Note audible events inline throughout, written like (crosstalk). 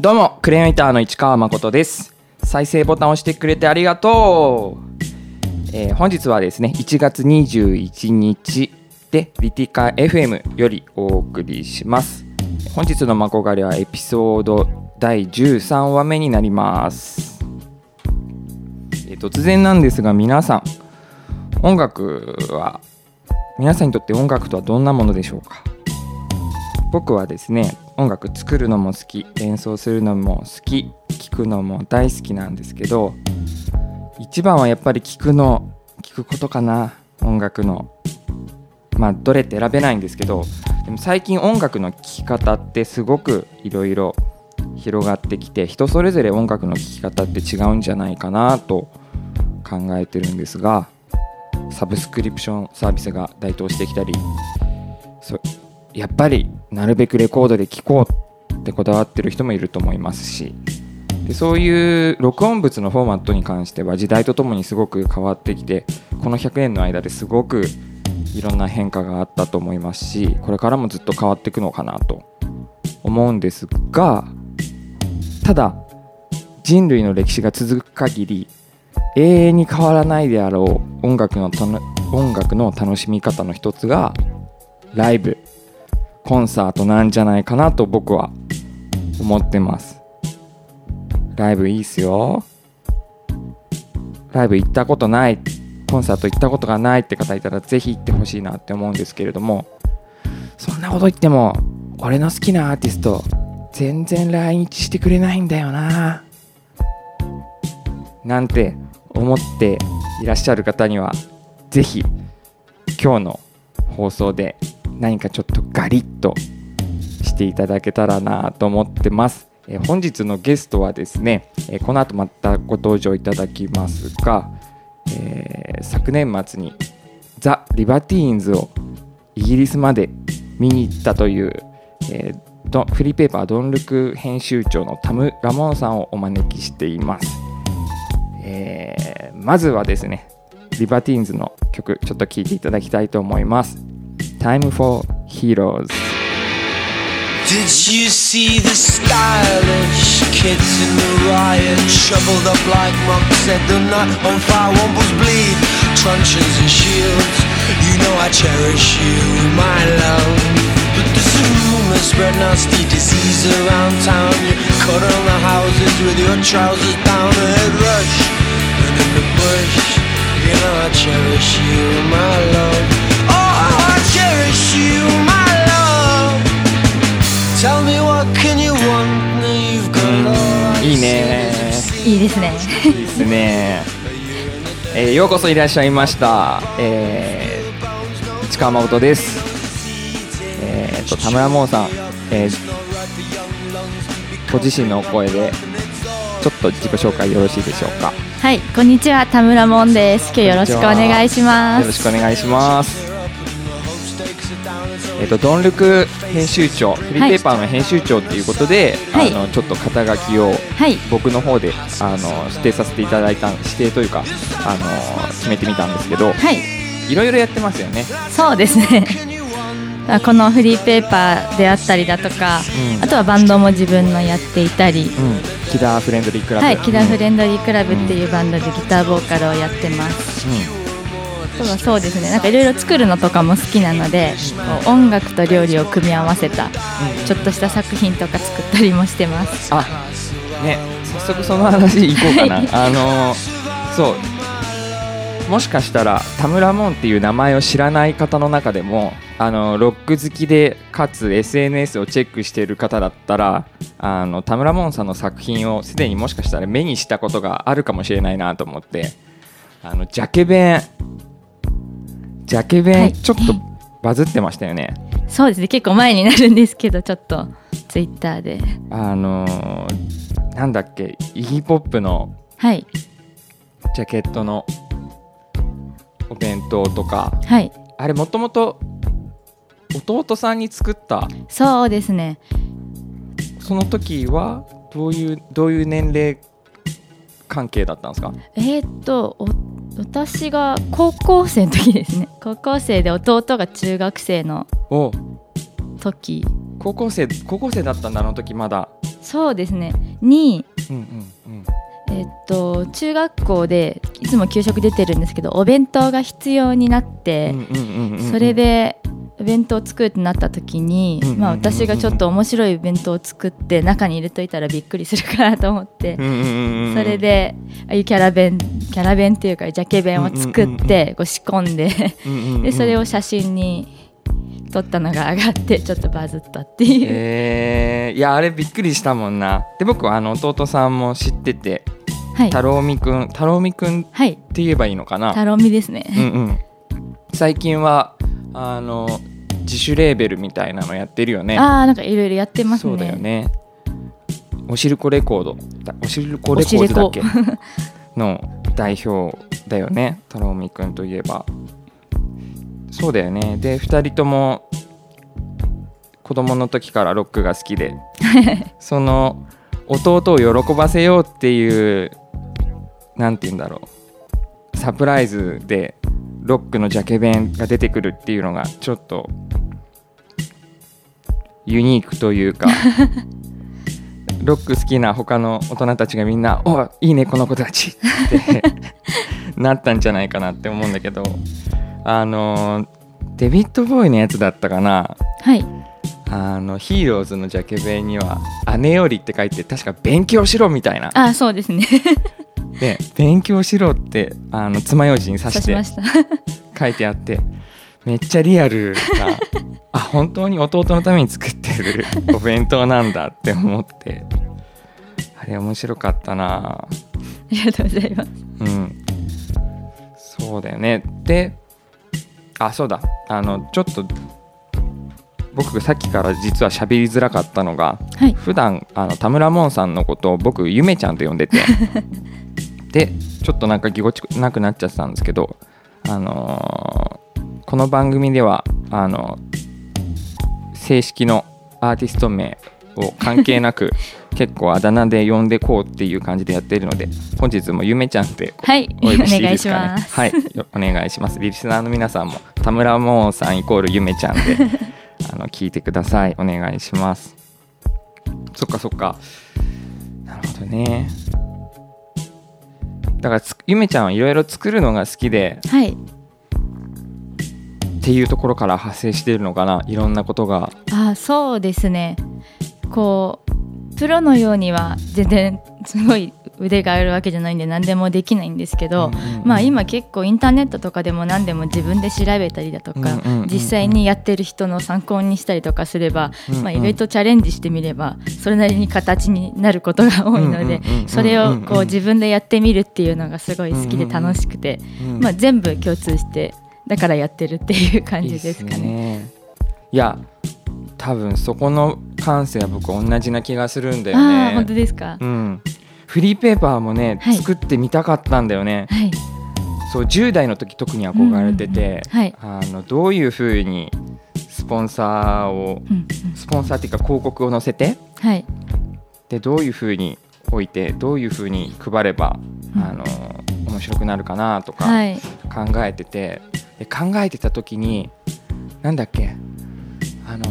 どうもクレーンイターの市川誠です。再生ボタンを押してくれてありがとう、えー本日はですね1月21日でリティカ FM よりお送りします。本日のマコガレはエピソード第13話目になります、えー突然なんですが皆さん音楽は皆さんにとって音楽とはどんなものでしょうか？僕はですね音楽作るのも好き演奏するのも好き聴くのも大好きなんですけど一番はやっぱり聴くの聴くことかな音楽の。まあどれって選べないんですけどでも最近音楽の聴き方ってすごくいろいろ広がってきて人それぞれ音楽の聴き方って違うんじゃないかなと考えてるんですがサブスクリプションサービスが台頭してきたりそやっぱりなるべくレコードで聴こうってこだわってる人もいると思いますしでそういう録音物のフォーマットに関しては時代とともにすごく変わってきてこの100年の間ですごくいろんな変化があったと思いますしこれからもずっと変わっていくのかなと思うんですがただ人類の歴史が続く限り永遠に変わらないであろう音楽の音楽の楽しみ方の一つがライブ。コンサートなんじゃないかなと僕は思ってます。ライブいいっすよ。ライブ行ったことないコンサート行ったことがないって方いたらぜひ行ってほしいなって思うんですけれどもそんなこと言っても俺の好きなアーティスト全然来日してくれないんだよな。なんて思っていらっしゃる方にはぜひ今日の放送で何かちょっとガリッとしていただけたらなと思ってます、え本日のゲストはですね、えこの後またご登場いただきますが、えー昨年末にザ・リバティーンズをイギリスまで見に行ったという、えーフリーペーパードンルク編集長のタム・ラモンさんをお招きしています、えーまずはですねリバティーンズの曲ちょっと聴いていただきたいと思います。Time for Heroes Did you see the stylish kids in the riot? Shoveled up like monks, set the night on fire, wombles bleed, truncheons and shields. You know I cherish you, my love. But there's a rumor spread nasty disease around town. You cut on the houses with your trousers down, a head rush. And in the bush, you know I cherish you, my love. Oh, you, my love. Tell me what can you want now you've got all I いいねいいですね。いいですね、えーようこそいらっしゃいました、えー市川誠ですえー、と田村門さん、えーご自身のお声でちょっと自己紹介よろしいでしょうかはい、こんにちは、田村もんです。今日よろしくお願いしまよろしす。くお願いしますえっ、とドンルク編集長フリーペーパーの編集長っていうことで、はい。あのちょっと肩書きをはい、僕の方であの指定させていただいた指定というかあの決めてみたんですけどはい、いろいろやってますよね。そうですね。(laughs) あこのフリーペーパーであったりだとか、うん。あとはバンドも自分のやっていたり、うん。キダーフレンドリークラブ。はい、キダフレンンドリークラブっていうバンドでギターボーカルをやってます。あとはそうですね、なんかいろいろ作るのとかも好きなので、こう音楽と料理を組み合わせたちょっとした作品とか作ったりもしてます。あね早速その話いこうかな、はい。あのそう。もしかしたら田村門っていう名前を知らない方の中でもあのロック好きでかつ SNS をチェックしている方だったらあの田村門さんの作品をすでにもしかしたら目にしたことがあるかもしれないなと思ってあのジャケ弁ジャケは弁い。ちょっとバズってましたよね、そうですね、結構前になるんですけど、ちょっとツイッターで。あのーなんだっけイギーポップのはい、ジャケットのお弁当とか。はい、あれもともと弟さんに作った。そうですね。その時はどういうどういう年齢関係だったんですか？えーっとお私が高校生の時ですね。(laughs) 高校生で弟が中学生のお。時。高校生高校生だったんだあの時まだ。そうですね。にうんうんうんえっと中学校でいつも給食出てるんですけどお弁当が必要になって、それでお弁当を作るってなった時に、まあ、私がちょっと面白い弁当を作って中に入れといたらびっくりするかなと思ってそれでああいうキャラ弁キャラ弁っていうかジャケ弁を作ってこう仕込んででそれを写真に撮ったのが上がってちょっとバズったっていう、えー。いやあれびっくりしたもんな。で僕はあの弟さんも知っててはい。太郎美くん太郎美くんっはいて言えばいいのかな？タロミですね、うんうん。最近はあの自主レーベルみたいなのやってるよね。ああなんかいろいろやってますね。そうだよね。おしるこレコード。だおしるこレコードだっけ？(laughs) の代表だよね。太郎美くんといえばそうだよね。で2人とも子供の時からロックが好きで。(laughs) その弟を喜ばせようっていうなんて言うんだろう。サプライズでロックのジャケ弁が出てくるっていうのがちょっとユニークというか。(laughs) ロック好きな他の大人たちがみんな「おいいねこの子たち」って (laughs) なったんじゃないかなって思うんだけどあのデビッド・ボーイのやつだったかな？はい。あのヒーローズのジャケ弁には「姉より」って書いて確か「勉強しろ」みたいな。ああそうですね。(laughs) で「勉強しろ」ってあの爪楊枝に刺してました。書いてあってめっちゃリアルな (laughs) あ本当に弟のために作ってるお弁当なんだって思ってあれ面白かったな。ありがとうございます。うん。そうだよね。であそうだ。あのちょっと僕がさっきから実は喋りづらかったのがはい。普段あの田村門さんのことを僕ゆめちゃんと呼んでて。(laughs) でちょっとなんかぎこちなくなっちゃってたんですけどあのーこの番組ではあの正式のアーティスト名を関係なく (laughs) 結構あだ名で呼んでこうっていう感じでやっているので本日もゆめちゃんでてお願いします。はいよお願いします。リスナーの皆さんも田村門さんイコールゆめちゃんで (laughs) あの聞いてください。お願いします。そっかそっか。なるほどね。だからつゆめちゃんはいろいろ作るのが好きではい。っていうところから派生しているのかな？いろんなことが。あそうですねこうプロのようには全然すごい腕があるわけじゃないんで何でもできないんですけど、うんうんうんまあ今結構インターネットとかでも何でも自分で調べたりだとか、うんうんうんうん実際にやってる人の参考にしたりとかすれば、うんうんまあ、意外とチャレンジしてみればそれなりに形になることが多いのでそれをこう自分でやってみるっていうのがすごい好きで楽しくて、うんまあ、全部共通してだからやってるっていう感じですかいいっね。いや多分そこの感性は僕同じな気がするんだよああ本当ね。ですか、うん、フリーペーパーもね、はい。作ってみたかったんだよね。はい。そう10代の時特に憧れてて、うんうんうんはい。あのどういうふうにスポンサーをうんうん。スポンサーっていうか広告を載せてはい。でどういうふうに置いてどういうふうに配れば、うん。あの面白くなるかなとかはい。考えてて、で考えてた時になんだっけ？あの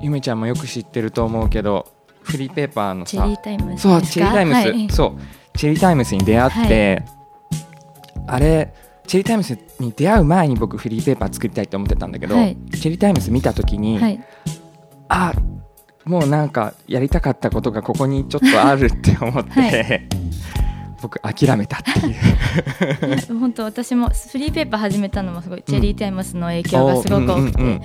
ゆめちゃんもよく知ってると思うけどフリーペーパーのさチェリータイムスそうチェリータイムス、はい。そう。チェリータイムスに出会って、あれチェリータイムスに出会う前に僕フリーペーパー作りたいと思ってたんだけど、はい。チェリータイムス見た時に、はい。あもうなんかやりたかったことがここにちょっとあるって思って、はい (laughs) 僕諦めたっていう。(laughs) 本当私もフリーペーパー始めたのもすごいチェリータイムスの影響がすごく多くて。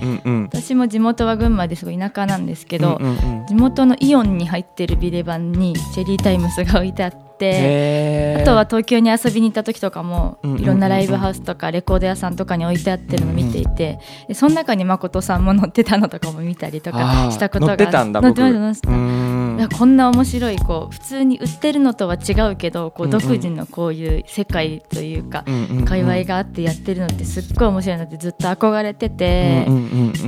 私も地元は群馬ですごい田舎なんですけど、うんうんうん。地元のイオンに入ってるビレバンにチェリータイムスが置いてあってへー。あとは東京に遊びに行った時とかもいろんなライブハウスとかレコード屋さんとかに置いてあってるのを見ていてでその中に誠さんも乗ってたのとかも見たりとあかー。したことが乗ってたんだ乗って僕ました乗ってました。うーん。いやこんな面白いこう普通に売ってるのとは違うけどこう独自のこういう世界というか界隈があってやってるのってすっごい面白いなってずっと憧れてて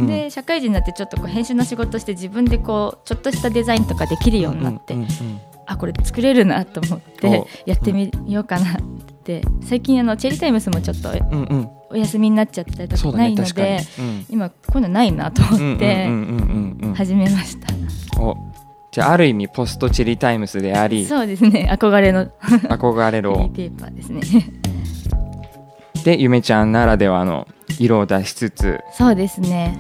で社会人になってちょっとこう編集の仕事して自分でこうちょっとしたデザインとかできるようになってうんうんうんあこれ作れるなと思ってお。やってみようかなって。最近あのチェリータイムスもちょっとうんうん。お休みになっちゃったりとかないのだねうん。今こういうのないなと思ってうんうんうんうんうんうん。始めました。お。じゃあある意味ポストチェリータイムスでありそうですね。憧れの (laughs) 憧れフリーろペーパーですね。でゆめちゃんならではの色を出しつつ。そうですね。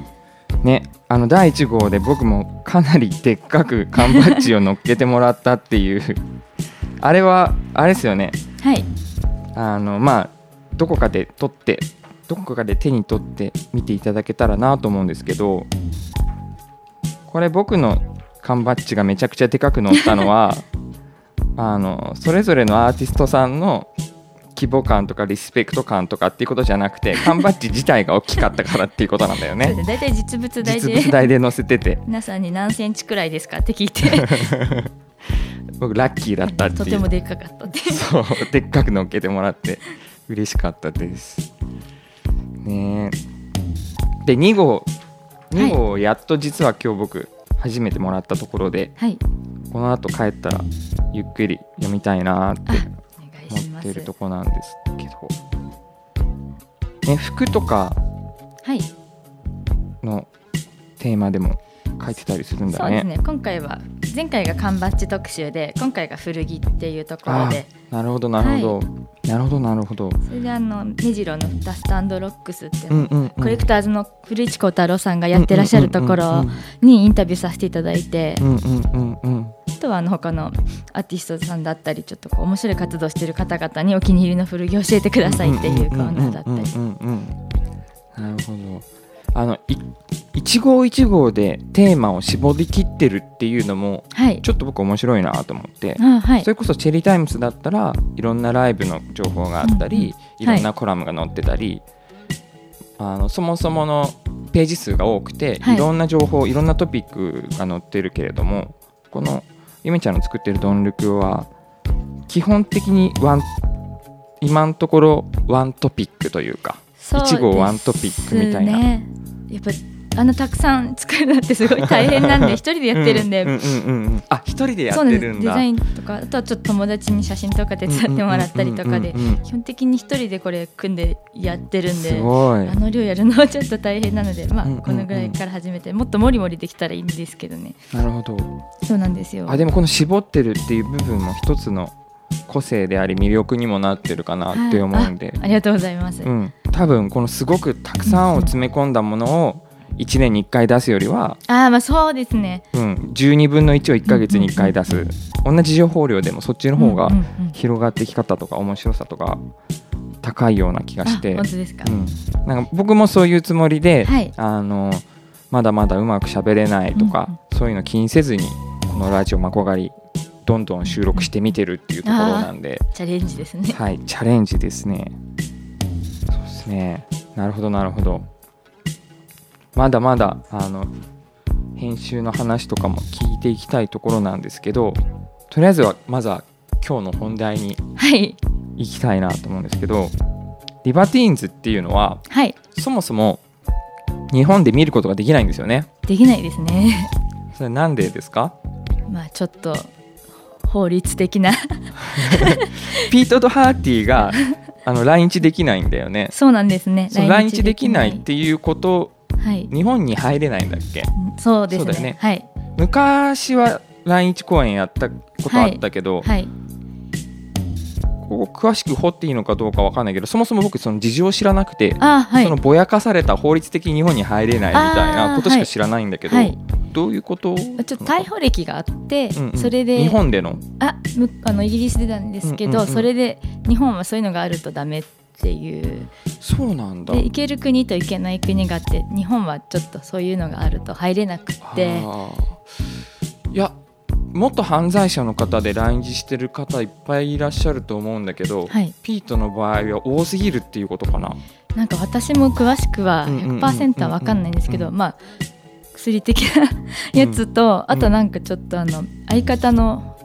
ねあの第1号で僕もかなりでっかく缶バッジを乗っけてもらったっていう。あれはあれですよね。はい。あのまあどこかで撮ってどこかで手に取って見ていただけたらなと思うんですけどこれ僕の缶バッジがめちゃくちゃでかく乗ったのは (laughs) あのそれぞれのアーティストさんの規模感とかリスペクト感とかっていうことじゃなくて缶バッジ自体が大きかったからっていうことなんだよね。そうです大体実物大実で物大で載せてて。皆さんに何センチくらいですかって聞いて。(laughs) 僕ラッキーだったっていう。とてもでっかかったって。そうでっかく乗っけてもらって。嬉しかったです。ね。えで2号。2号やっと実は今日僕初めてもらったところではい。この後帰ったらゆっくり読みたいなって思ってるとこなんですけど、ね、服とかはい。のテーマでも書いてたりするんだね。そうですね。今回は前回が缶バッジ特集で今回が古着っていうところあでなるほどなるほど、なるほどなるほど。それであの目白のダストロックスって、コレクターズの古市幸太郎さんがやってらっしゃるところにインタビューさせていただいて、うんうんうんうんあとはあの他のアーティストさんだったりちょっとこう面白い活動してる方々にお気に入りの古着を教えてくださいっていうコーナーだったり。なるほどあのい一号一号でテーマを絞り切ってるっていうのもはい。ちょっと僕面白いなと思って、あはい。それこそチェリータイムスだったらいろんなライブの情報があったり、うんい。ろんなコラムが載ってたり、あのそもそものページ数が多くて、はい。い、ろんな情報いろんなトピックが載ってるけれどもこのゆめちゃんの作ってるドンルクは基本的にワン今のところワントピックというかそう一号ワントピックみたいなやっぱあのたくさん作るのってすごい大変なんで (laughs) 一人でやってるんで、うんうんうんうんあ一人でやってるんだ。デザインとかあとはちょっと友達に写真とか手伝ってもらったりとかで基本的に一人でこれ組んでやってるんすであの量やるのはちょっと大変なのでまあうんうんうん。このぐらいから始めてもっともりもりできたらいいんですけどね。なるほど。そうなんですよ。あでもこの絞ってるっていう部分も一つの個性であり魅力にもなってるかなって思うんで、はい。あありがとうございます、うん、多分このすごくたくさんを詰め込んだものを1年に1回出すよりは、ああまあそうですね。うん、12分の1を1ヶ月に1回出す。同じ情報量でもそっちの方がうんうんうん広がってき方とか面白さとか高いような気がして。あ本当ですか、うん、なんか僕もそういうつもりで、はい。あのまだまだうまく喋れないとか、そういうの気にせずにこのラジオまこがりどんどん収録してみてるっていうところなんで、チャレンジですねはい、チャレンジですね。そうですね。なるほど、なるほど。まだまだ、あの、編集の話とかも聞いていきたいところなんですけど、とりあえずは、まずは今日の本題にはい行きたいなと思うんですけど、リバティーンズっていうのは、はいそもそも日本で見ることができないんですよね。できないですねそれなんでですか？まあちょっと法律的な。(laughs) ピート・ド・ハーティーが (laughs) あの来日できないんだよね。そうなんですね。来日できない。っていうことはい。日本に入れないんだっけ？そうですね。だよね。はい。昔は来日公演やったことあったけど、はい。ここ詳しく掘っていいのかどうかわかんないけどそもそも僕その事情を知らなくて、そのぼやかされた法律的に日本に入れないみたいなことしか知らないんだけど、はいどういうこと？ちょっと逮捕歴があって、うんうん。それで日本での？あむあのイギリスでなんですけど、それで日本はそういうのがあるとダメっていう。そうなんだ。で行ける国と行けない国があって日本はちょっとそういうのがあると入れなくて。いや元犯罪者の方で来日してる方いっぱいいらっしゃると思うんだけど、はい。ピートの場合は多すぎるっていうことかな？なんか私も詳しくはうんうんうんうん100%は分かんないんですけうんどまあ薬的なやつと、あとなんかちょっとあの相方の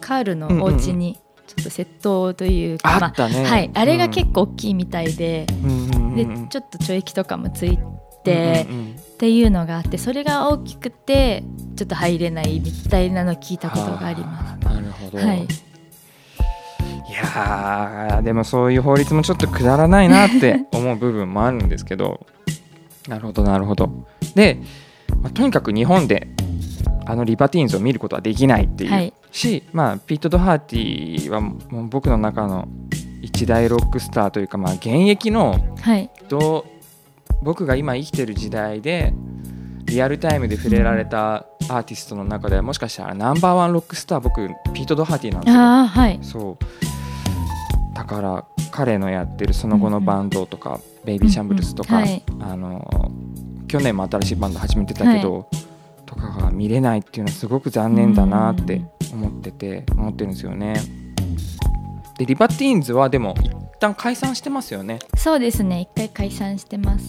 カールのお家にちょっと窃盗というか、あったね、まあはい、あれが構、結構大きいみたいで、うんうんうんでうん。ちょっと懲役とかもついて、うんうんうん。っていうのがあってそれが大きくてちょっと入れないみたいなの聞いたことがあります。なるほど。はい。いやーでもそういう法律もちょっとくだらないなって思う部分もあるんですけど。なるほどなるほど。で、まあとにかく日本であのリバティーンズを見ることはできないっていう、はい。し、まあ、ピート・ドハーティはもう僕の中の一大ロックスターというか、まあ、現役のはい。どう僕が今生きてる時代でリアルタイムで触れられたアーティストの中ではもしかしたらナンバーワンロックスター僕ピート・ドハーティなんですよ。はい。そう。だから彼のやってるその後のバンドとか、ベイビーシャンブルスとか、うんうん。はい。あの去年も新しいバンド始めてたけど、とかが見れないっていうのはすごく残念だなって思ってて、思ってるんですよね。でリバティーンズはでも一旦解散してますよね。そうですね。一回解散してます。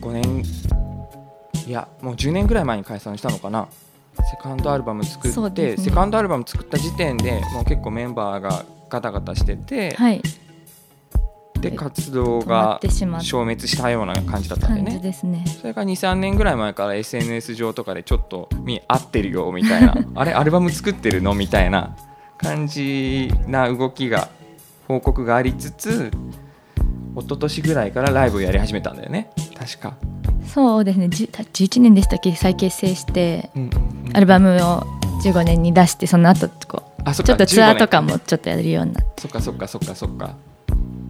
5年いやもう10年ぐらい前に解散したのかな。セカンドアルバム作って、ね。セカンドアルバム作った時点でもう結構メンバーがガタガタしてて、はいで活動が消滅したような感じだったんでね。ですね。それから23年ぐらい前から SNS 上とかでちょっと見合ってるよみたいな。(laughs) あれアルバム作ってるのみたいな感じな動きが報告がありつつ一昨年ぐらいからライブをやり始めたんだよね。確か、そうですね。じゅ11年でしたっけ？再結成してうんうんうん。アルバムを15年に出してその後こあそうちょっとツアーとか15年。もちょっとやるようになそっかそっかそっかそっか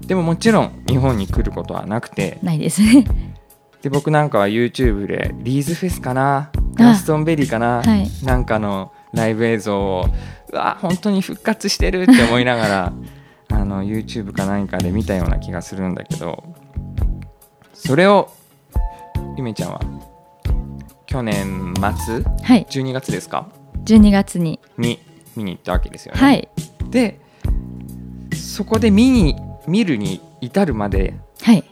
でももちろん日本に来ることはなくて。ないです。ね (laughs) で僕なんかは YouTube でリーズフェスかな？ガストンベリーかな、はい。なんかのライブ映像をうわ本当に復活してるって思いながら (laughs) あの YouTube か何かで見たような気がするんだけど。それをゆめちゃんは去年末？はい。12月ですか？12月に。に見に行ったわけですよね。はい。でそこで見に見るに至るまではい。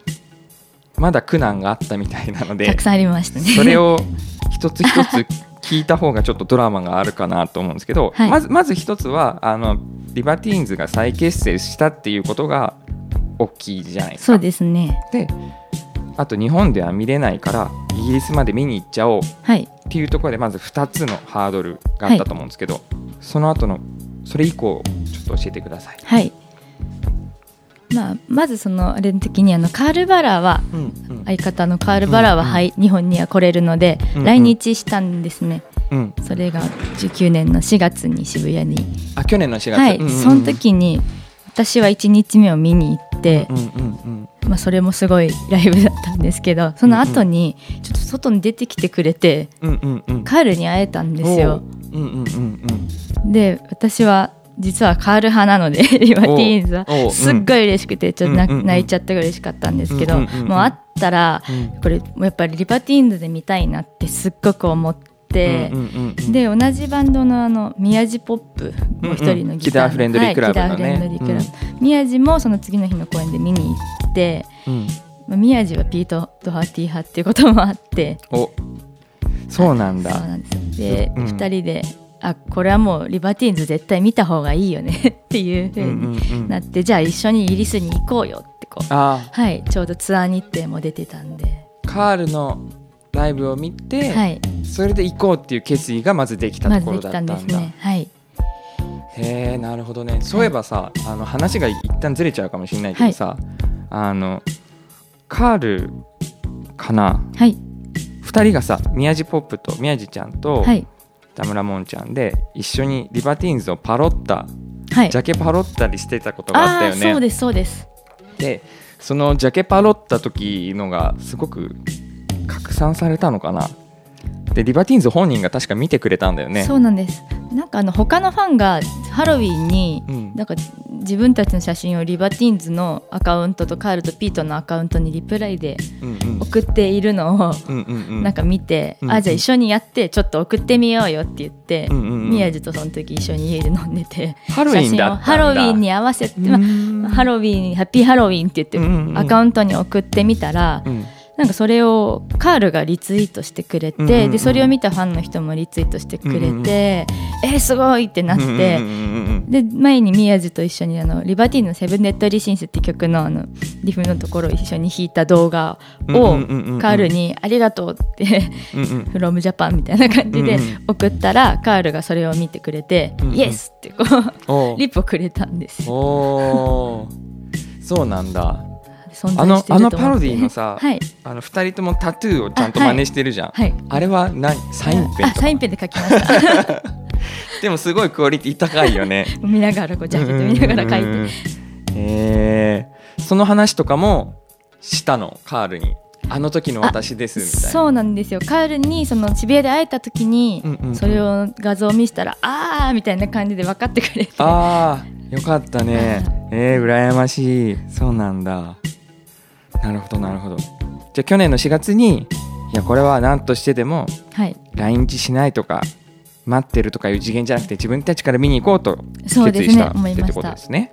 まだ苦難があったみたいなのでたくさんありましたね。それを (laughs) 一つ一つ聞いた方がちょっとドラマがあるかなと思うんですけど、はい。まずまず一つはあのリバティーンズが再結成したっていうことが大きいじゃないですか。そうですね。であと日本では見れないからイギリスまで見に行っちゃおうっはい。ていうところでまず2つのハードルがあったと思うんですけど、その後のそれ以降ちょっと教えてください。はいまあまずそのあれの時にあのカール・バラーは相方のカール・バラーは、はい日本には来れるので、来日したんですね。うん、それが19年の4月に渋谷に。あ去年の4月、はい、その時に私は1日目を見に行ってまあ、それもすごいライブだったんですけどその後にちょっと外に出てきてくれてカールに会えたんですよ。おう。うんうんうんうん。で私は実はカール派なので (laughs) リバティーンズは。すっごい嬉しくてちょっと泣いちゃったぐらい嬉しかったんですけどもう会ったらうん。これやっぱりリバティーンズで見たいなってすっごく思って。で同じバンドのあの宮地ポップもう一人のギターフレンドリークラブ宮地もその次の日の公演で見に行って、うん。まあ、宮地はピート・ドハーティー派っていうこともあって。おそうなんだ。でうん。2人であこれはもうリバティーンズ絶対見た方がいいよね (laughs) っていう風うんうんにうん。なって、じゃあ一緒にイギリスに行こうよってこう。あ。はいちょうどツアー日程も出てたんで、カールのライブを見て、はい。それで行こうっていう決意がまずできたまところだったんだ。んですね。はい。へえなるほどね。そういえばさ、あの話が一旦ずれちゃうかもしれないけどさ、あのカールかな？はい。2人がさ宮地ポップと宮地ちゃんとはい田村もんちゃんで一緒にリバティーンズをパロったはい。ジャケパロったりしてたことがあったよね。そうですそうです。でそのジャケパロった時のがすごく拡散されたのかな。でリバティーンズ本人が確か見てくれたんだよね。そうなんですなんかあの他のファンがハロウィンに、うん。なんか自分たちの写真をリバティーンズのアカウントとカールとピートのアカウントにリプライで送っているのをなんか見て、うんあじゃあ一緒にやってちょっと送ってみようよって言って、宮地とその時一緒に家で飲んでてハロウィンだったんだ。ハロウィンに合わせて、まあ、ハロウィンハッピーハロウィンって言ってアカウントに送ってみたら、うんなんかそれをカールがリツイートしてくれて、うんうんうんでそれを見たファンの人もリツイートしてくれて、うんうんうんえー、すごいってなって、うんうんうんうんで前に宮地と一緒にあのリバティーンの「セブンネットリシンス」って曲のあのリフのところを一緒に弾いた動画をカールに「ありがとう」ってうんうん「(laughs) from Japan」みたいな感じで送ったらカールがそれを見てくれてうんうん「イエス!」ってこうリップをくれたんですそうなんだ存在あのしてると思って。あのパロディのさはい。あの二人ともタトゥーをちゃんと真似してるじゃん。あ,、はい。れは何？サインペンサインペンで書きました。(laughs) でもすごいクオリティ高いよね。見ながらこうジャケット見ながら書いて。えー。その話とかもしたの？カールに。あの時の私ですみたいな。そうなんですよ。カールにその渋谷で会えた時にそれを画像を見せたらあーみたいな感じで分かってくれて。ああよかったね。(laughs) えー、羨ましい。そうなんだなるほどなるほど。じゃあ去年の4月にいやこれは何としてでもはい。来日しないとか待ってるとかいう次元じゃなくて自分たちから見に行こうと決意したってことですね。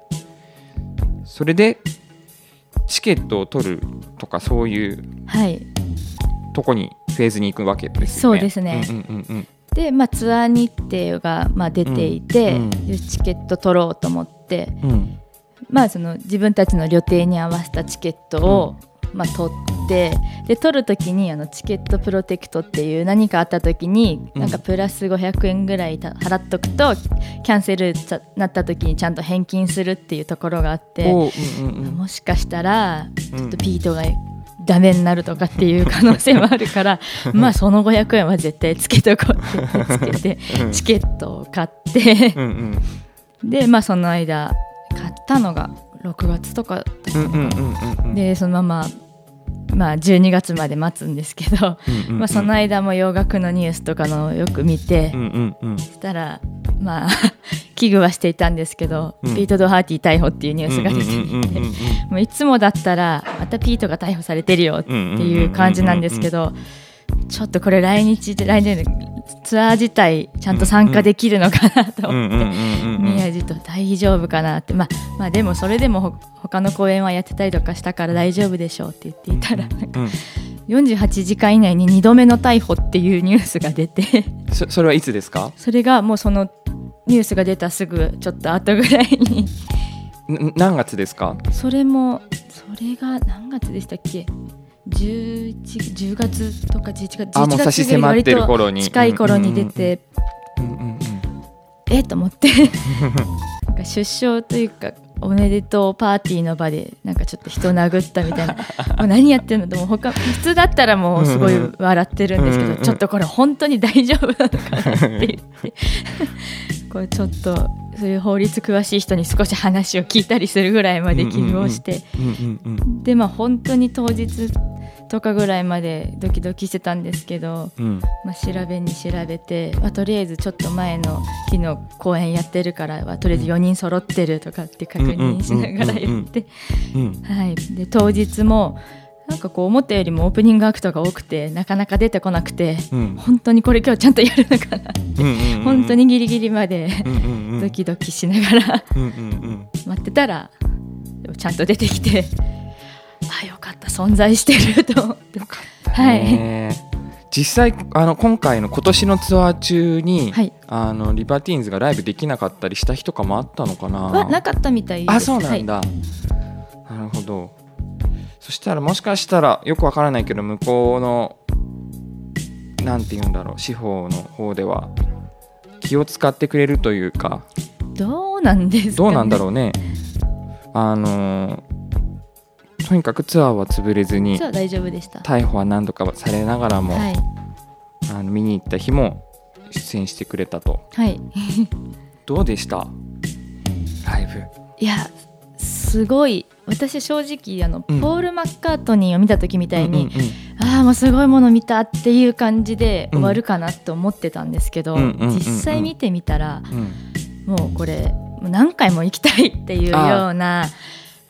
それでチケットを取るとかそういうはい。とこにフェーズに行くわけですよね。そうですね。うんうんうんで、まあ、ツアー日程がまあ出ていて、うんうんでチケット取ろうと思って、うんうんまあ、その自分たちの予定に合わせたチケットを、まあ、取ってで取る時にあのチケットプロテクトっていう何かあった時にうん。なんかプラス500円ぐらいた払っとくとキャンセルなった時にちゃんと返金するっていうところがあっておううんうんうん。もしかしたらうん。ちょっとピートがダメになるとかっていう可能性もあるから (laughs) まあその500円は絶対つけとこうってつけてうん。チケットを買って。うんうん。でまあその間買ったのが6月とかだったでそのまままあ12月まで待つんですけど、まあ、その間も洋楽のニュースとかのをよく見て、そしたらまあ (laughs) 危惧はしていたんですけど、うん。ピート・ドハーティ逮捕っていうニュースが出てうんうんうんいていつもだったらまたピートが逮捕されてるよっていう感じなんですけどちょっとこれ来日で来年ツアー自体ちゃんと参加できるのかなと思って。宮地と大丈夫かなって、まあ、まあでもそれでもほ他の公演はやってたりとかしたから大丈夫でしょうって言っていたらなんかうん48時間以内に2度目の逮捕っていうニュースが出て。そそれはいつですか？それがもうそのニュースが出たすぐちょっと後ぐらいに。ん何月ですか？それもそれが何月でしたっけ？11 10月とか11月11あもう差し月ぐらい迫ってる割頃に。と近い頃に出てえっと思って。(laughs) 出生というかおめでとうパーティーの場でなんかちょっと人殴ったみたいな。(laughs) もう何やってんの？とも他普通だったらもうすごい笑ってるんですけうんうんうん。どちょっとこれ本当に大丈夫なのかなって言って。(laughs) これちょっとそういう法律詳しい人に少し話を聞いたりするぐらいまで危惧をして。でまあ本当に当日とかぐらいまでドキドキしてたんですけどうん。まあ、調べに調べて、まあ、とりあえずちょっと前の日の公演やってるからはとりあえず4人揃ってるとかって確認しながら言って、うん。はい、で当日もなんかこう思ったよりもオープニングアクトが多くてなかなか出てこなくてうん。本当にこれ今日ちゃんとやるのかな。うんうんうん。本当にギリギリまでドキドキしながら待ってたらちゃんと出てきてあよかった。存在してると思って。はい。ね実際あの今回の今年のツアー中に、はい。あのリバティーンズがライブできなかったりした日とかもあったのかな？はなかったみたいです。あそうなんだ、なるほど。そしたらもしかしたらよくわからないけど向こうのなんて言うんだろう司法の方では気を使ってくれるというか。どうなんですか、ね、どうなんだろうね。あのとにかくツアーは潰れずに大丈夫でした。逮捕は何度かされながらも、はい、あの見に行った日も出演してくれたと。はい、どうでした？ライブ。いやすごい。私正直あの、うん。ポール・マッカートニーを見た時みたいに、うんうんうん。ああもうすごいもの見たっていう感じでうん。終わるかなと思ってたんですけど、うん実際見てみたらうん。もうこれ何回も行きたいっていうような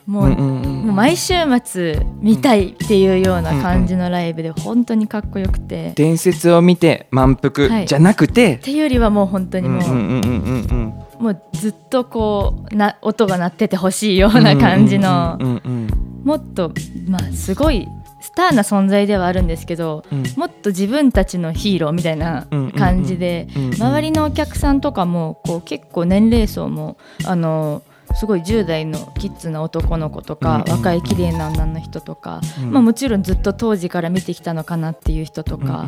もう,、うんうんうんもう毎週末見たいっていうような感じのライブで本当にかっこよくて、っ伝説を見て満腹、はい。じゃなくて。ていうよりはもう本当にもう,、うんうんうんうんうん。もうずっとこうな音が鳴っててほしいような感じの、うんうんもっとまあすごいスターな存在ではあるんですけどうん。もっと自分たちのヒーローみたいな感じでうんうん。周りのお客さんとかもこう結構年齢層もあのすごい10代のキッズな男の子とか、うん。若い綺麗な女の人とか、うん。まあ、もちろんずっと当時から見てきたのかなっていう人とか、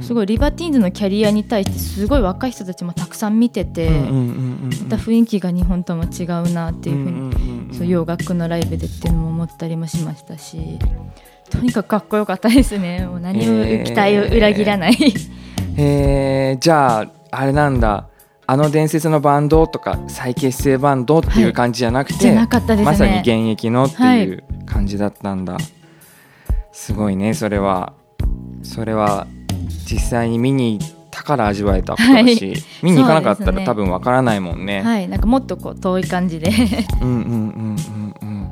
すいごいリバティーンズのキャリアに対してすごい若い人たちもたくさん見てて、また雰囲気が日本とも違うなっていうふうに、そう洋楽のライブでっていうのも思ったりもしましたしとにかくかっこよかったですね。もう何も期待を裏切らない、へえじゃああれなんだあの伝説のバンドとか再結成バンドっていう感じじゃなくて、じゃなかったですね。まさに現役のっていう感じだったんだ、すごいねそれは。それは実際に見に行ったから味わえたことだし、はい。見に行かなかったら多分わからないもんね。はい。なんかもっとこう遠い感じで。うんうんうんうんうん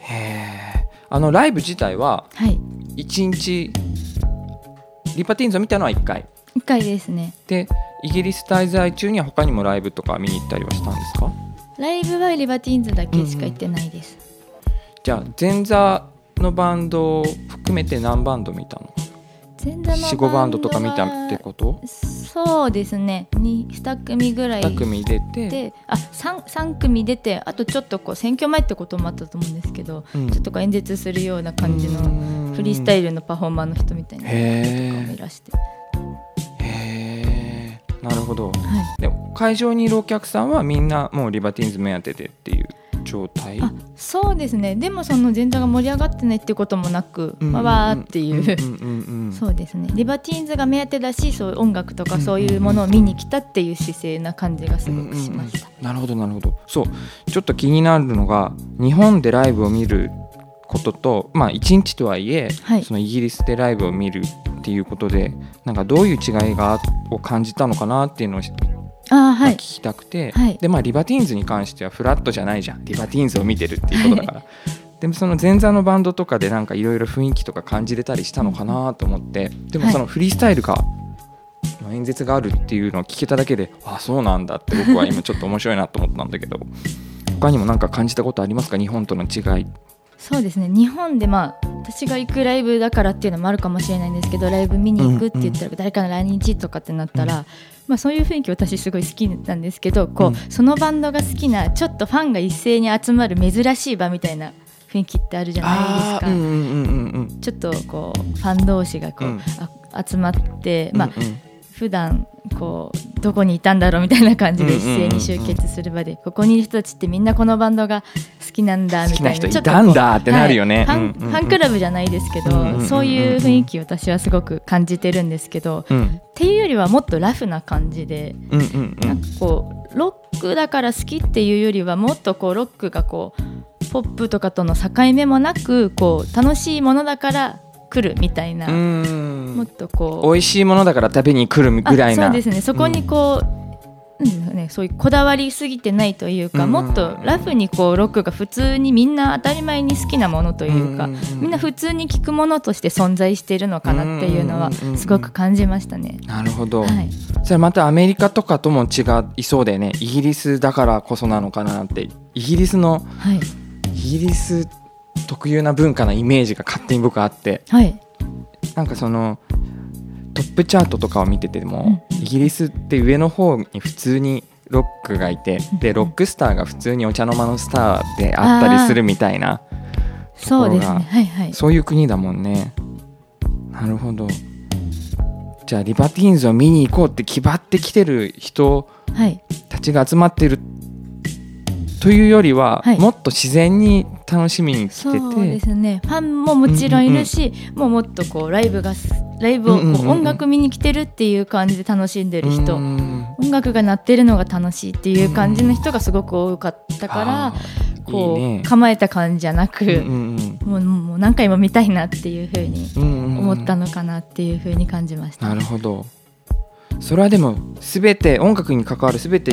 へえあのライブ自体ははい。1日リパティーンズを見たのは1回1回ですね。でイギリス滞在中には他にもライブとか見に行ったりはしたんですか？ライブはリバティーンズだけしか行ってないです、じゃあ前座のバンドを含めて何バンド見たの？前座の45バンドとか見たはってこと？そうですね。2, 2組ぐらい2組出て。であ 3, 3組出てあとちょっとこう選挙前ってこともあったと思うんですけど、うん。ちょっとこう演説するような感じののフリースタイルのパフォーマーの人みたいな人とかもいらして、なるほど。はい、で会場にいるお客さんはみんなもうリバティーンズ目当てでっていう状態？あそうですね。でもその全体が盛り上がってないってこともなく、まあ、わーっていう、うんうんうんうん。そうですね。リバティーンズが目当てだしそういう音楽とかそういうものを見に来たっていう姿勢な感じがすごくしました、うんうんうん。なるほどなるほど。そう。ちょっと気になるのが日本でライブを見ることとまあ一日とはいえ、はい。そのイギリスでライブを見るっていうことでなんかどういう違いがを感じたのかなっていうのをあーはい。聞きたくて、はい。でまあリバティーンズに関してはフラットじゃないじゃん。リバティーンズを見てるっていうことだから。でもその前座のバンドとかでなんかいろいろ雰囲気とか感じれたりしたのかなと思って。でもそのフリースタイルが、まあ演説があるっていうのを聞けただけであそうなんだって僕は今ちょっと面白いなと思ったんだけど。他にも何か感じたことありますか？日本との違いそうですね。日本でまあ私が行くライブだからっていうのもあるかもしれないんですけどライブ見に行くって言ったら誰かの来日とかってなったら、まあ、そういう雰囲気私すごい好きなんですけどこう、うんそのバンドが好きなちょっとファンが一斉に集まる珍しい場みたいな雰囲気ってあるじゃないですか。うんうんうんうんうん。ちょっとこうファン同士がこう、うん。あ集まって、まあうんうん普段こうどこにいたんだろうみたいな感じで一斉に集結する場で、ここにいる人たちってみんなこのバンドが好きなんだみたいな人いたんだってなるよね。はいうんうんうん。ファンクラブじゃないですけど、そういう雰囲気を私はすごく感じてるんですけど、うん。っていうよりはもっとラフな感じで、なんんかこうロックだから好きっていうよりはもっとこうロックがこうポップとかとの境目もなくこう楽しいものだから来るみたいな、うん。もっとこう美味しいものだから食べに来るぐらいな。あそうですね。そこにこう、なん。ね、そういうこだわりすぎてないというか、うん。もっとラフにこうロックが普通にみんな当たり前に好きなものというか、うん。みんな普通に聴くものとして存在しているのかなっていうのはうんすごく感じましたね。なるほど、はい、それまたアメリカとかとも違いそうだよね。イギリスだからこそなのかなって。イギリスのはい、イギリス特有な文化なイメージが勝手に僕あってはい、なんかそのトップチャートとかを見てても、うんイギリスって上の方に普通にロックがいてでロックスターが普通にお茶の間のスターであったりするみたいなそうですね。はい、はい、そういう国だもんね。なるほど。じゃあリバティーンズを見に行こうって気張ってきてる人はい、たちが集まってるというよりは、はい。もっと自然に楽しみに来てそうでてすね。ファンももちろんいるし、もうもっとこうライブがすライブをこううんうんうんうん。音楽見に来てるっていう感じで楽しんでる人。うん音楽が鳴ってるのが楽しいっていう感じの人がすごく多かったから、あー。こういいね。構えた感じじゃなく、うんうんもうもう何回も見たいなっていうふうにうんうんうん。思ったのかなっていうふうに感じました。なるほどそれはでも全て音楽に関わる全て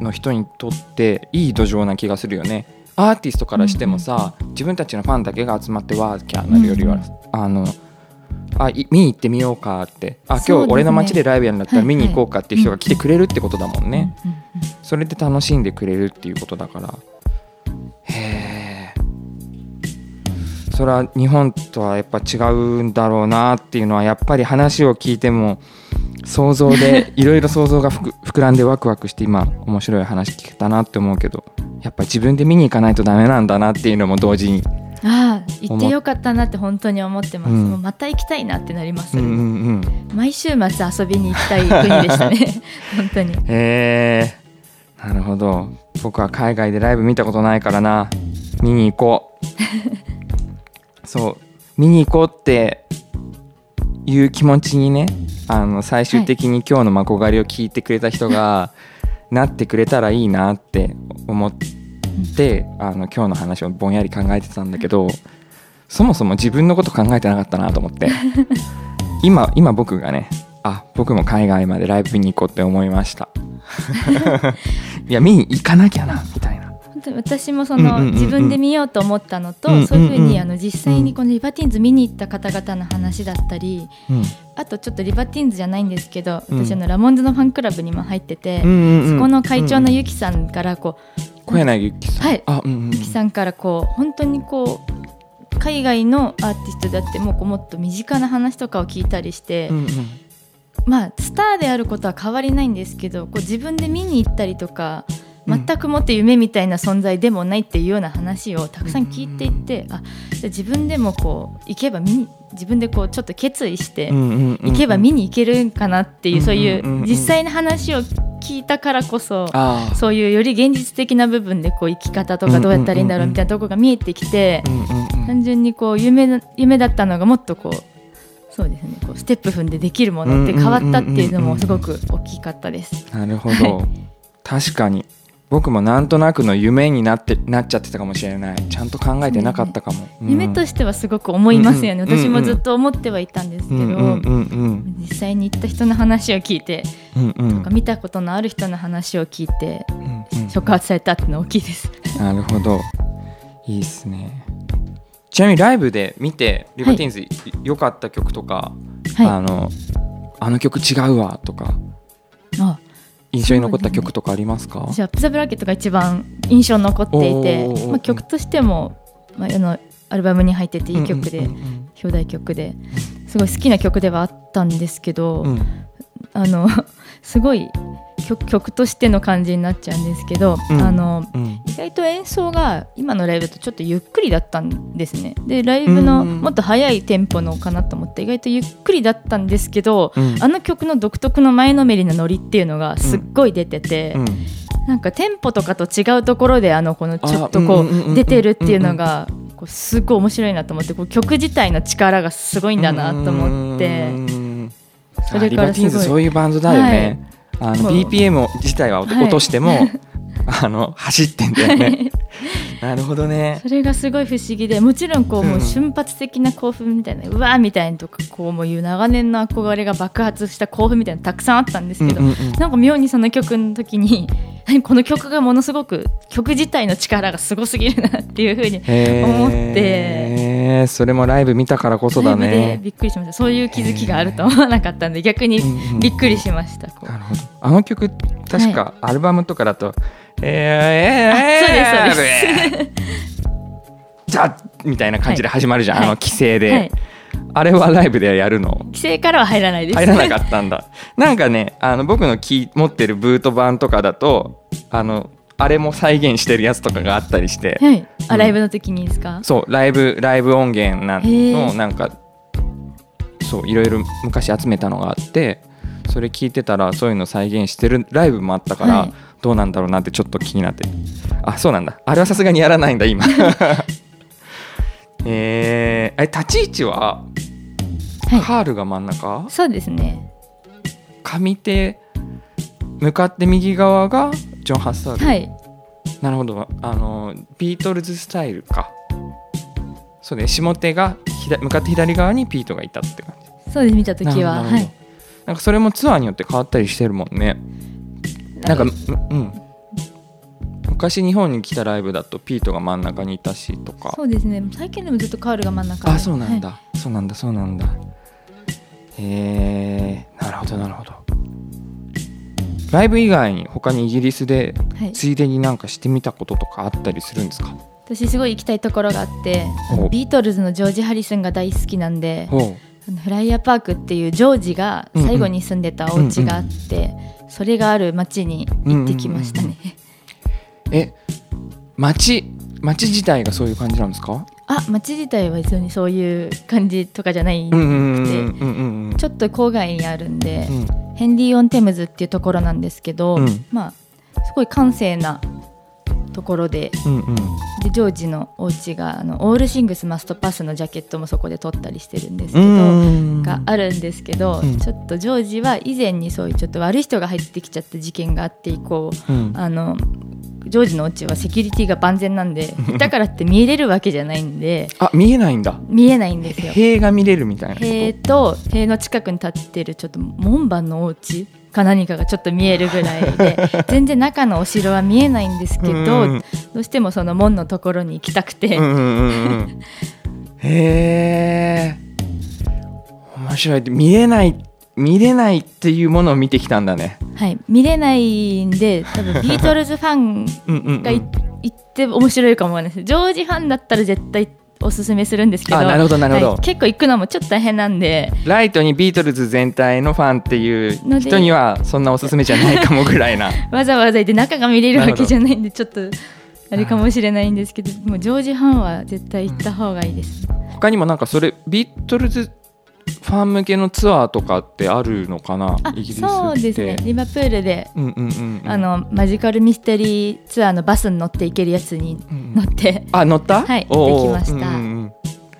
の人にとっていい土壌な気がするよね。アーティストからしてもさ、自分たちのファンだけが集まってわーキャーなるよりは、うんあのあい見に行ってみようかって。あ今日俺の街でライブやるんだったらはい見に行こうかっていう人が来てくれるってことだもんね、うんうんうんそれで楽しんでくれるっていうことだから。へえそれは日本とはやっぱ違うんだろうなっていうのはやっぱり話を聞いても想像でいろいろ想像がふく膨らんでワクワクして今面白い話聞けたなって思うけどやっぱ自分で見に行かないとダメなんだなっていうのも同時に、ああ行ってよかったなって本当に思ってます、うん。もうまた行きたいなってなります、うんうんうん、毎週末遊びに行きたい国でしたね。(laughs) 本当に。へえなるほど。僕は海外でライブ見たことないからな。見に行こう。(laughs) そう。見に行こうっていう気持ちにねあの最終的に今日のまこがりを聞いてくれた人がなってくれたらいいなって思ってあの今日の話をぼんやり考えてたんだけどそもそも自分のこと考えてなかったなと思って。(laughs) 今今僕がねあ僕も海外までライブ見に行こうって思いました。(laughs) いや見に行かなきゃなみたいな私もその、うんうんうんうん。自分で見ようと思ったのと、うんうんうん。そういうふうにあの実際にこのリバティーンズ見に行った方々の話だったりうん。あとちょっとリバティーンズじゃないんですけど、うん。私あのラモンズのファンクラブにも入ってて、うんうんうんそこの会長のゆきさんからこう、小柳ゆきさん。はい。あうんうんゆきさんからこう本当にこう海外のアーティストであってもこうもっと身近な話とかを聞いたりして、うんうん。まあスターであることは変わりないんですけどこう自分で見に行ったりとかうん全くもって夢みたいな存在でもないっていうような話をたくさん聞いていって、あじゃあ自分でもこう行けば見に自分でこうちょっと決意して行けば見に行けるんかなっていう、そういう実際の話を聞いたからこそ。あそういうより現実的な部分でこう生き方とかどうやったらいいんだろうみたいなところが見えてきて単純にこう夢な夢だったのがもっとこうそうですねこうステップ踏んでできるものって変わったっていうのもすごく大きかったです。なるほど。(laughs) 確かに僕もなんとなくの夢になってなっちゃってたかもしれない。ちゃんと考えてなかったかも、うん。夢としてはすごく思いますよね、うん。うん私もずっと思ってはいたんですけど、うん。うん。うん。実際に行った人の話を聞いて、うん。うん。うんとか見たことのある人の話を聞いてうん。うん。触発されたっていうのは大きいです。なるほど。いいっすね。ちなみにライブで見てリバティーンズ良、かった曲とか、はい。あのあの曲違うわとか。あ印象に残った曲とかありますか？じゃあピザブラケットが一番印象に残っていてまあ、曲としても、まあ、あのアルバムに入ってていい曲で、表題曲ですごい好きな曲ではあったんですけど、うんうん。あの (laughs) すごい曲曲としての感じになっちゃうんですけど、うん。あのうん意外と演奏が今のライブだとちょっとゆっくりだったんですね。でライブのうんもっと速いテンポのかなと思って意外とゆっくりだったんですけど、うん。あの曲の独特の前のめりなノリっていうのがすっごい出てて、うん。なんかテンポとかと違うところであのこのちょっとこあうんうんうんうんう出てるっていうのがこうすっごい面白いなと思ってこう曲自体の力がすごいんだなと思って。うんそれからすごい。そういうバンドだよね、あのもう。BPM 自体ははい落としても、(laughs) あの走ってんだよね。(laughs) なるほどね。それがすごい不思議でもちろんこうもう瞬発的な興奮みたいなうわーみたいなとかこうもういう長年の憧れが爆発した興奮みたいなのたくさんあったんですけど、うんうんうん。なんか妙にその曲の時に何 (laughs) この曲がものすごく曲自体の力がすごすぎるなっていうふうに思って。それもライブ見たからこそだね。びっくりしました。そういう気づきがあると思わなかったんで逆にうんうんびっくりしました、こう。なるほど。あの曲確かアルバムとかだと「えー、えー、そうですそうですじゃみたいな感じで始まるじゃん、はいあの規制で、はいあれはライブでやるの規制からは入らないです入らなかったんだなんかねあの僕のキー持ってるブート版とかだとあのあれも再現してるやつとかがあったりして、はいあうんライブの時にですか、そうライブライブ音源なのなんかそういろいろ昔集めたのがあってそれ聞いてたらそういうの再現してるライブもあったから、はいどうなんだろうなってちょっと気になって。あそうなんだ。あれはさすがにやらないんだ今。(laughs) えー、あれ立ち位置は？はい。カールが真ん中？そうですね。上手向かって右側がジョン・ハッサール、はい。なるほど。あのビートルズスタイルか。そうね。下手が左向かって左側にピートがいたって感じ。そうです。見た時は。はい。なんかそれもツアーによって変わったりしてるもんねなんかううん。昔日本に来たライブだとピートが真ん中にいたしとか。そうですね。最近でもずっとカールが真ん中で。あそうなんだ、はそうなんだそうなんだ。へえなるほどなるほど。ライブ以外に他にイギリスでいはい、ついでになんかしてみたこととかあったりするんですか？私すごい行きたいところがあってビートルズのジョージ・ハリスンが大好きなんでフライヤーパークっていうジョージが最後に住んでたお家があって、それがある町に行ってきましたね、うえ街街自体がそういう感じなんですか？あ町自体は別にそういう感じとかじゃない、うんうんうんうんうんうんちょっと郊外にあるんで、うん。ヘンディ・オン・テムズっていうところなんですけど、うん。まあすごい閑静なところでうんうん。でジョージのお家があのオールシングスマストパスのジャケットもそこで撮ったりしてるんですけうど、ん。があるんですけど、うん。ちょっとジョージは以前にそういうちょっと悪い人が入ってきちゃった事件があって以降う。ん。あのジョージのお家はセキュリティが万全なんでだからって見れるわけじゃないんであ見えないんだ。見えないんですよ。塀が見れるみたいな塀と塀の近くに立ってるちょっと門番のお家か何かがちょっと見えるぐらいで (laughs) 全然中のお城は見えないんですけど、うんどうしてもその門のところに行きたくて、うんへえ面白い。見えない見れないっていうものを見てきたんだね。はい、見れないんで多分ビートルズファンがい行って面白いかもわかんないです。ジョージファンだったら絶対おすすめするんですけどあなるほどなるほど。はい結構行くのもちょっと大変なんで。ライトにビートルズ全体のファンっていう人にはそんなおすすめじゃないかもぐらいな。(laughs) わざわざ行って中が見れるわけじゃないんでちょっとあれかもしれないんですけどもうジョージファンは絶対行った方がいいです、他にもなんかそれビートルズファン向けのツアーとかってあるのかな？あイギリスそうですね。リバプールで、うんうんうんうん。あのマジカルミステリーツアーのバスに乗って行けるやつにうん乗って、あ乗った？はいおうおうできました。うんうんうん。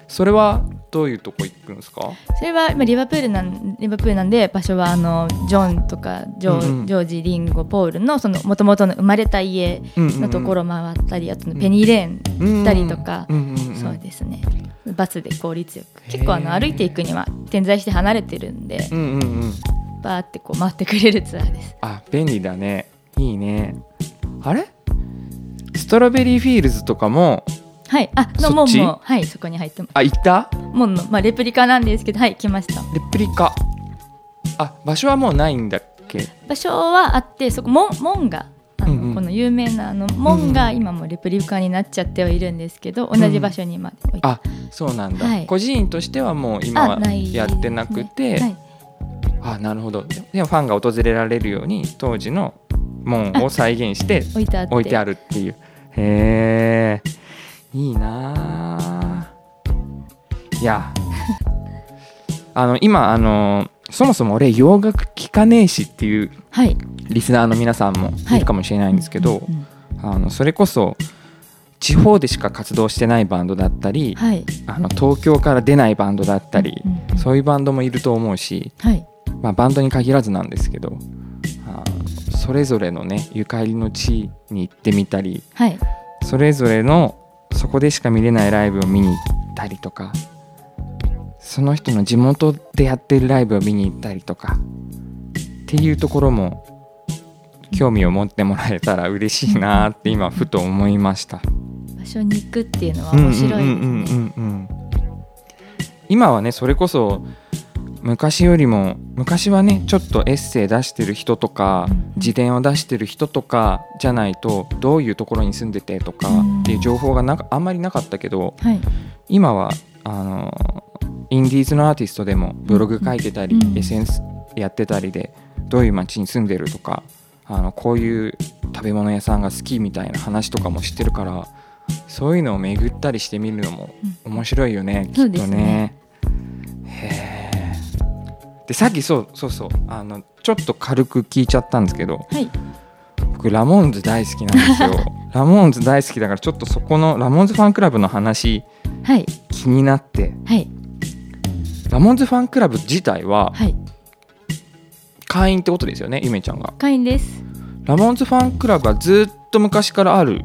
それはどういうとこ行くんですか？それは、まあ、リバプールなんリバプールなんで場所はあのジョンとかジョ,、ジョージリンゴポールのその元々の生まれた家のところ回ったり、あとペニーレーン行ったりとか、そうですね。バスで効率よく。結構あの歩いていくには点在して離れてるんでうんうんうん。バーってこう回ってくれるツアーです。あ便利だね。いいね。あれ？ストロベリーフィールズとかもはい。あの門もはいそこに入ってます。あ行った？門の、まあ、レプリカなんですけどはい来ました。レプリカ。あ場所はもうないんだっけ？場所はあってそこ門門があの、うんうん。この有名なあの門が今もレプリカになっちゃってはいるんですけど、同じ場所にまで置いて、あそうなんだ、はい。個人としてはもう今はやってなくて、はい、あなるほど。でもファンが訪れられるように当時の門を再現して置いてあって。置いてあるっていう。へえいいな。あいや。(laughs) あの今あのそもそも俺洋楽聴かねえしっていうはい。リスナーの皆さんもい。るかもしれないんですけど、うんうんあのそれこそ地方でしか活動してないバンドだったり、はい。あの東京から出ないバンドだったり、うんうん。そういうバンドもいると思うし、はい。まあ、バンドに限らずなんですけどあそれぞれのねゆかりの地に行ってみたりはい。それぞれのそこでしか見れないライブを見に行ったりとかその人の地元でやってるライブを見に行ったりとかっていうところも興味を持ってもらえたら嬉しいなって今ふと思いました。場所に行くっていうのは面白い今はねそれこそ昔よりも昔はねちょっとエッセイ出してる人とかうんうん自伝を出してる人とかじゃないとどういうところに住んでてとかうんっていう情報がなんかあんまりなかったけどはい。今はあのインディーズのアーティストでもブログ書いてたりうん。SNS やってたりでどういう街に住んでるとかあのこういう食べ物屋さんが好きみたいな話とかも知ってるからそういうのを巡ったりしてみるのも面白いよね、きそうっとね。ね。へえでさっきそうそうそうあのちょっと軽く聞いちゃったんですけどはい。僕ラモーンズ大好きなんですよ。(laughs) ラモーンズ大好きだからちょっとそこのラモーンズファンクラブの話はい。気になって。はい。ラモンズファンクラブ自体ははい。会員ってことですよねゆめちゃんが。会員です。ラモンズファンクラブはずっと昔からある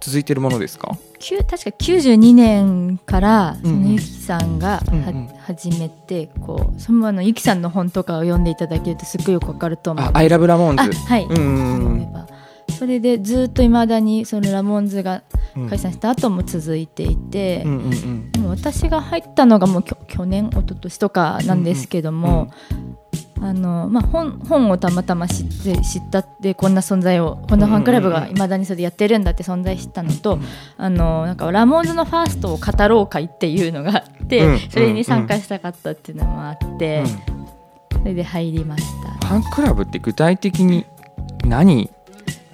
続いてるものですか？確か92年からそうんうん。のゆきさんがは、うんうん。始めてこうそのあのゆきさんの本とかを読んでいただけるとすっごいよくわかると思う。あアイラブラモンあズはい、うんそれでずっといまだにそのラモンズがうん解散した後も続いていて、うんうんうん。でも私が入ったのがもうきょ去年一昨年とかなんですけども、あのまあ、本本をたまたま知って知ったってこんな存在をこんなファンクラブがいまだにそれでやってるんだって存在知ったのと、あのなんかラモンズのファーストを語ろう会っていうのがあって、うん。それに参加したかったっていうのもあって、うんそれで入りました。ファンクラブって具体的に何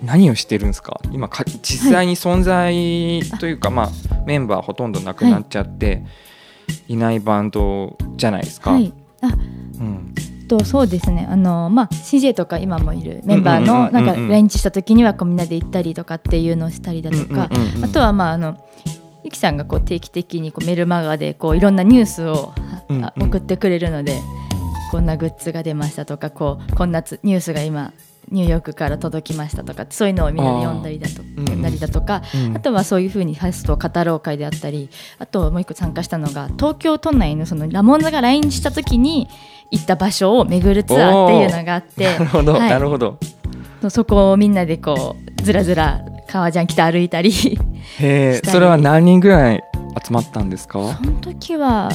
何をしてるんですか？今か実際に存在というか、まあ、メンバーほとんどなくなっちゃっていないバンドじゃないですか。はい。あうんとそうですね。あの、まあ、CJ とか今もいるメンバーのなんか来日した時にはこうみんなで行ったりとかっていうのをしたりだとか、あとはまああのゆきさんがこう定期的にこうメルマガでこういろんなニュースを送ってくれるので、こんなグッズが出ましたとかこうこんなつニュースが今ニューヨークから届きましたとかそういうのをみんなで読んだりだとりだとか、うん。あとはそういうふうにファストを語ろう会であったりあともう一個参加したのが東京都内のそのラモンズが来日した時に行った場所を巡るツアーっていうのがあって (laughs) なるほど、はい。なるほど。そこをみんなでこうずらずら革ジャン着て歩いたりそ (laughs) へそれは何人ぐらい集まったんですか？の時は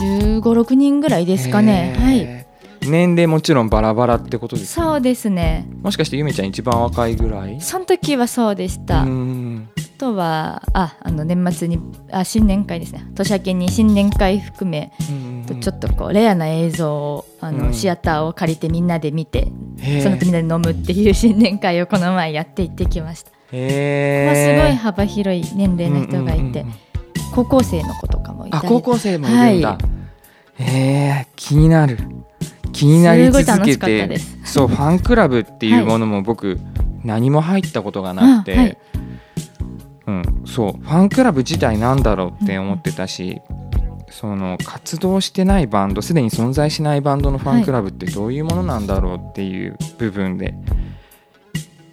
1 5 6人ぐらいですかね。へはい。ー年齢もちろんバラバラってことですかそうですね。もしかしてゆめちゃん一番若いぐらい？その時はそうでした、うあんとはああの年末にあ新年会ですね。年明けに新年会含めとちょっとこうレアな映像をあの、うん。シアターを借りてみんなで見てその後みんなで飲むっていう新年会をこの前やって行ってきました、へまあ、すごいえ幅広い年齢の人がいて、高校生の子とかもいたり。あ高校生もいるんだ、はへえ気になる気になり続けてそうファンクラブっていうものも僕何も入ったことがなくて、あはい。うん、そうファンクラブ自体なんだろうって思ってたし、その活動してないバンドすでに存在しないバンドのファンクラブってどういうものなんだろうっていう部分で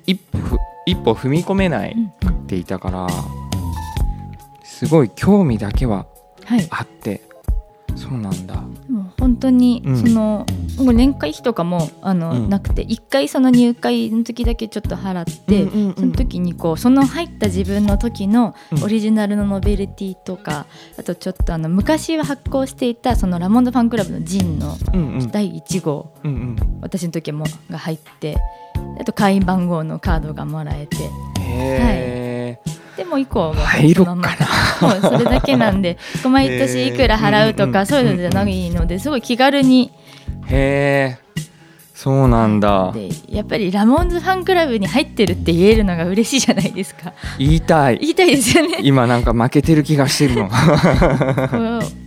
一歩ふ一歩踏み込めないうんうんっていたからすごい興味だけははい。あってそうなんだ。本当にうん。その、もう年会費とかもあの、うん。なくて一回その入会の時だけちょっと払って、うんうんうん。その時にこうその入った自分の時のうん。オリジナルのノベルティとか、あとちょっとあの昔は発行していたそのラモンドファンクラブのジンのうんうん。第1号、うんうん。私の時もが入ってあと会員番号のカードがもらえて。へえ、でも以降は入ろっかな。それだけなんで (laughs) 毎年いくら払うとかそういうのじゃないのですごい気軽にへえそうなんだ。でやっぱりラモンズファンクラブに入ってるって言えるのが嬉しいじゃないですか。言いたい。言いたいですよね。今なんか負けてる気がしてるの。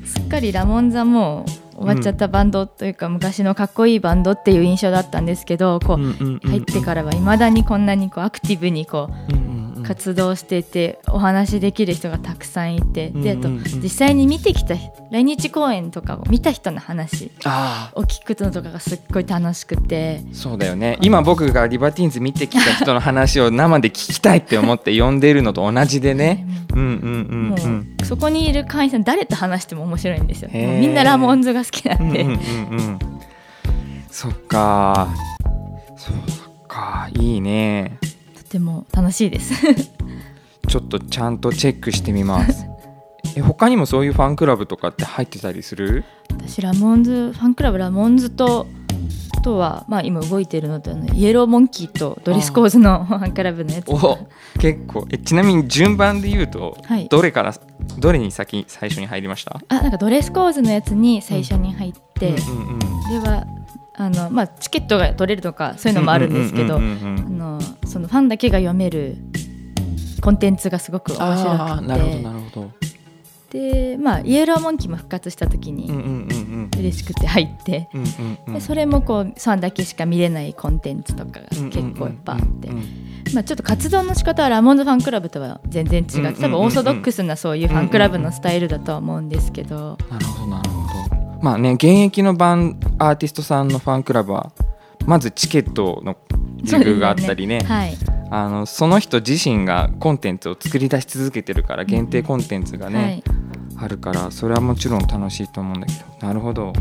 すっかりラモンザも終わっちゃったバンドというか、昔のかっこいいバンドっていう印象だったんですけど入ってからはいまだにこんなにこうアクティブにこううんうんうん活動していてお話しできる人がたくさんいて、であと実際に見てきた来日公演とかを見た人の話あを聞くのとかがすっごい楽しくて。あそうだよね。今僕がリバティーンズ見てきた人の話を生で聞きたいって思って呼んでるのと同じでね。うん。うんもうんうん。うそこにいる会員さん誰と話しても面白いんですよ。みんなラモンズが好きなんで、うんうんうんうん。そっかそっかいいね。とても楽しいです。ちょっとちゃんとチェックしてみます。(laughs) え他にもそういうファンクラブとかって入ってたりする？私ラモーンズファンクラブラモーンズとあとは、まあ、今動いてるのとイエローモンキーとドレスコーズのファンクラブのやつお結構。えちなみに順番で言うと、はい。どれからどれに先最初に入りました？あなんかドレスコーズのやつに最初に入って、うんうんうん。ではあの、まあ、チケットが取れるとかそういうのもあるんですけどファンだけが読めるコンテンツがすごく面あ白ーなるほどくなるほど。てで、まあ、イエローモンキーも復活した時に嬉しくて入って、それもこうファンだけしか見れないコンテンツとかが結構いっぱいあって。まあ、ちょっと活動の仕方はラモンズファンクラブとは全然違って多分オーソドックスなそういうファンクラブのスタイルだとは思うんですけど。なるほどなるほどまあね現役のバンアーティストさんのファンクラブはまずチケットの自由があったりね。はい。あのその人自身がコンテンツを作り出し続けてるから限定コンテンツがね、はい。あるからそれはもちろん楽しいと思うんだけど。なるほど。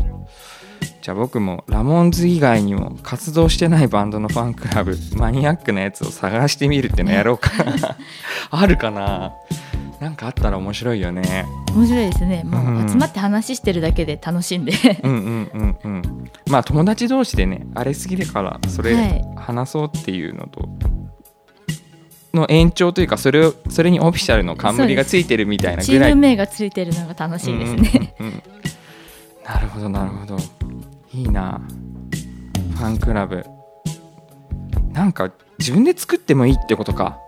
じゃあ僕もラモンズ以外にも活動してないバンドのファンクラブマニアックなやつを探してみるってのやろうか。な (laughs) あるかな？なんかあったら面白いよね。面白いですね。もう集まって話してるだけで楽しんで。うんうんうんうん。まあ友達同士でねあれ好きだからそはれい。話そうっていうのと、の延長というかそれをそれにオフィシャルの冠がついてるみたいなチぐらい。ーム名がついてるのが楽しいですね、うんうんうんうん。なるほどなるほど。いいな。ファンクラブ。なんか自分で作ってもいいってことか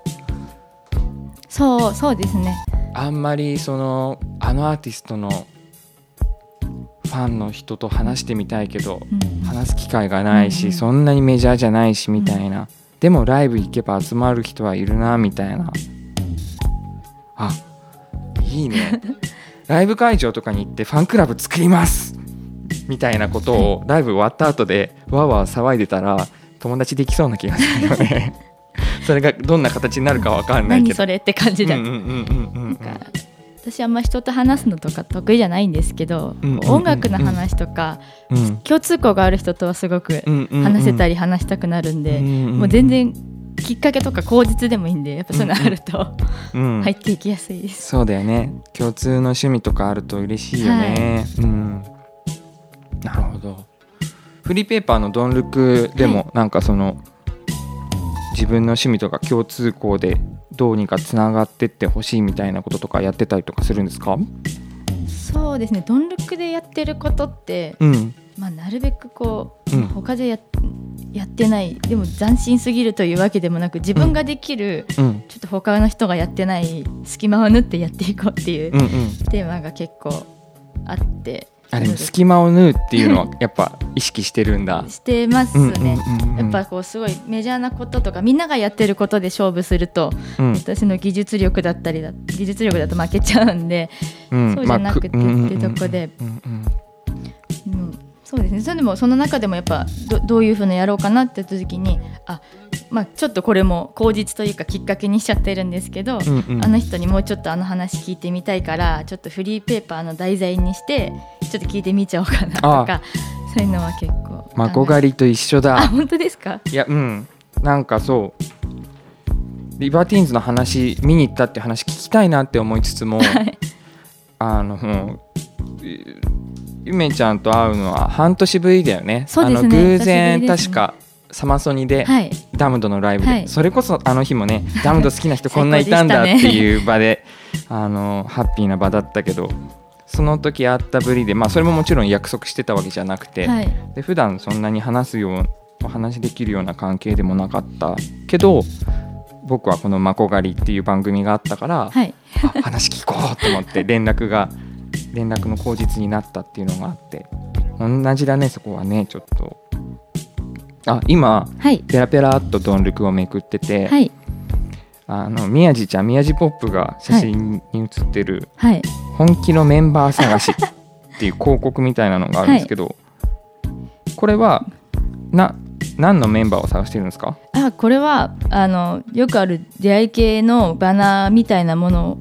そうそうですね。あんまりそのあのアーティストのファンの人と話してみたいけどうん。話す機会がないし、うん。うんそんなにメジャーじゃないしみたいな、でもライブ行けば集まる人はいるなみたいな。あいいね。(laughs) ライブ会場とかに行ってファンクラブ作りますみたいなことをライブ終わった後でわーわー騒いでたら友達できそうな気がするよねそれがどんな形になるかわかんないけど。何それって感じだ。うんうんうんうんうん。なんか私あんま人と話すのとか得意じゃないんですけど、うんうんうんうん。音楽の話とか、うん。共通項がある人とはすごく話せたり話したくなるんで、うんうんうん。もう全然きっかけとか口実でもいいんでやっぱそういうのあると、うん入っていきやすいです。そうだよね。共通の趣味とかあると嬉しいよね、うん。なるほど。フリーペーパーのドンルクでもなんかその、自分の趣味とか共通項でどうにかつながってってほしいみたいなこととかやってたりとかするんですか？そうですね。ドンルックでやってることって、うん。まあ、なるべくこう、うん。まあ他でややってないでも斬新すぎるというわけでもなく自分ができる、うん。ちょっと他の人がやってない隙間を縫ってやっていこうっていううんうん。テーマが結構あってあでも隙間を縫うっていうのは (laughs) やっぱ意識してるんだ。してますね。やっぱこうすごいメジャーなこととかみんながやってることで勝負するとうん。私の技術力だったりだ技術力だと負けちゃうんで、うん。そうじゃなくてってとこで。うんうんうん、そうですね。それでもその中でもやっぱどどういうふうなやろうかなって言った時にあ、まあ、ちょっとこれも口実というかきっかけにしちゃってるんですけど、うんうん。うんあの人にもうちょっとあの話聞いてみたいからちょっとフリーペーパーの題材にしてちょっと聞いてみちゃおうかなとかそういうのは結構マコ狩りと一緒あだ本当ですか？いやうん。なんかそう。リバティーンズの話見に行ったって話聞きたいなって思いつつも、はい。あのゆゆめちゃんと会うのは半年ぶりだよね。そうですね。あの偶然ね。確かサマソニで、はい。ダムドのライブで、はい。それこそあの日もね (laughs) ダムド好きな人こんないたんだっていう場であのハッピーな場だったけどその時会ったぶりでまあそれももちろん約束してたわけじゃなくて、はい。で普段そんなに話すようお話できるような関係でもなかったけど僕はこの「まこ狩り」っていう番組があったから、はい。あ話聞こうと思って連絡が連絡の口実になったっていうのがあって同じだねそこはねちょっと。あ今はい。ペラペラっとドンルクをめくってて、はい。あの宮地ちゃん宮地ポップが写真に写ってるはい「本気のメンバー探し」っていう広告みたいなのがあるんですけど、これはな何のメンバーを探してるんですか？あこれはあのよくある出会い系のバナーみたいなものを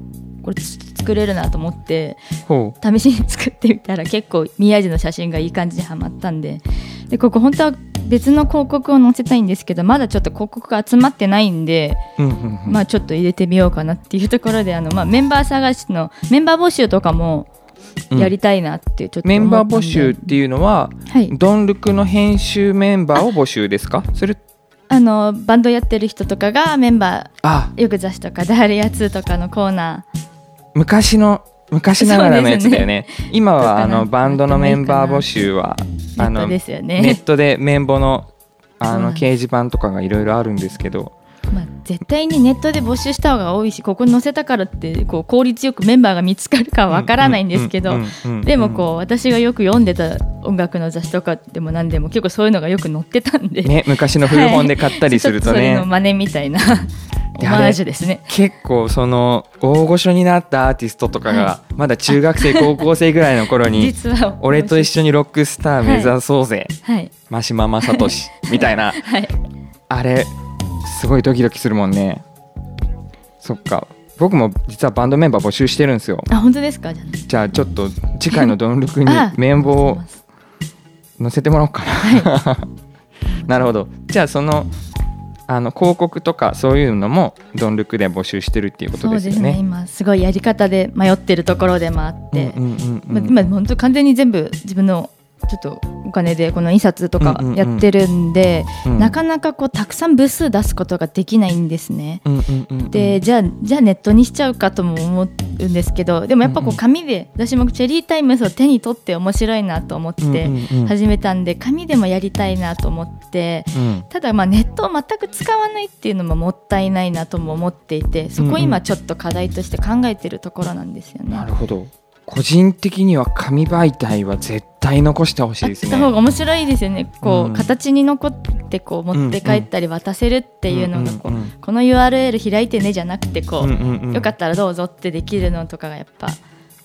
これつ作れるなと思ってほ試しに作ってみたら結構宮地の写真がいい感じにはまったんで。でここ本当は別の広告を載せたいんですけどまだちょっと広告が集まってないんで、う、うんうんうん。まあちょっと入れてみようかなっていうところであの、まあ、メンバー探しのメンバー募集とかもやりたいなってちょっとメンバー募集っていうのははい。ドンルクの編集メンバーを募集ですか？それあのバンドやってる人とかがメンバあ。ーよく雑誌とか「ダーリア2」とかのコーナ昔の昔ながらのやつだよね。今はあのバンドのメンバー募集はーネットあのですよネッね、トで綿棒のあの掲示板とかがいろいろあるんですけど。まあ、絶対にネットで募集した方が多いしここに載せたからってこう効率よくメンバーが見つかるかはわからないんですけどでもこう私がよく読んでた音楽の雑誌とかでも何でも結構そういうのがよく載ってたんで、ね昔の古本で買ったりするとね、ちょっそれの真似みたいなオマージュですね。結構その大御所になったアーティストとかがまだ中学生高校生ぐらいの頃に俺と一緒にロックスター目指そうぜ、はい。マシママサトシみたいな。(laughs) はい。あれすごいドキドキするもんね。そっか。僕も実はバンドメンバー募集してるんですよ。あ本当ですか？じゃあ。ちょっと次回のドンルクに (laughs) あ綿棒をあ載せてもらおうかな、(laughs) なるほど。じゃあそのあの広告とかそういうのもドンルクで募集してるっていうことですすね。でよね。今すごいやり方で迷ってるところでもあって、うんうんうんうん。まあ、今本当完全に全部自分のちょっとお金でこの印刷とかうんうんうん。やってるんで、うん。なかなかこうたくさん部数出すことができないんですね。うんうんうんうん。でじゃあじゃあネットにしちゃうかとも思うんですけどでもやっぱこうんううん紙で私もチェリータイムスを手に取って面白いなと思ってうんうんうん始めたんで紙でもやりたいなと思ってうん。ただまあネットを全く使わないっていうのももったいないなとも思っていてそこを今ちょっと課題として考えてるところなんですよね。なるほど個人的には紙媒体は絶対残してほしいですね。た方が面白いですよね。こう、うん。形に残ってこう持って帰ったり渡せるっていうのがこう、うんうんうんこの URL 開いてねじゃなくてこう、うんうんうん。よかったらどうぞってできるのとかがやっぱ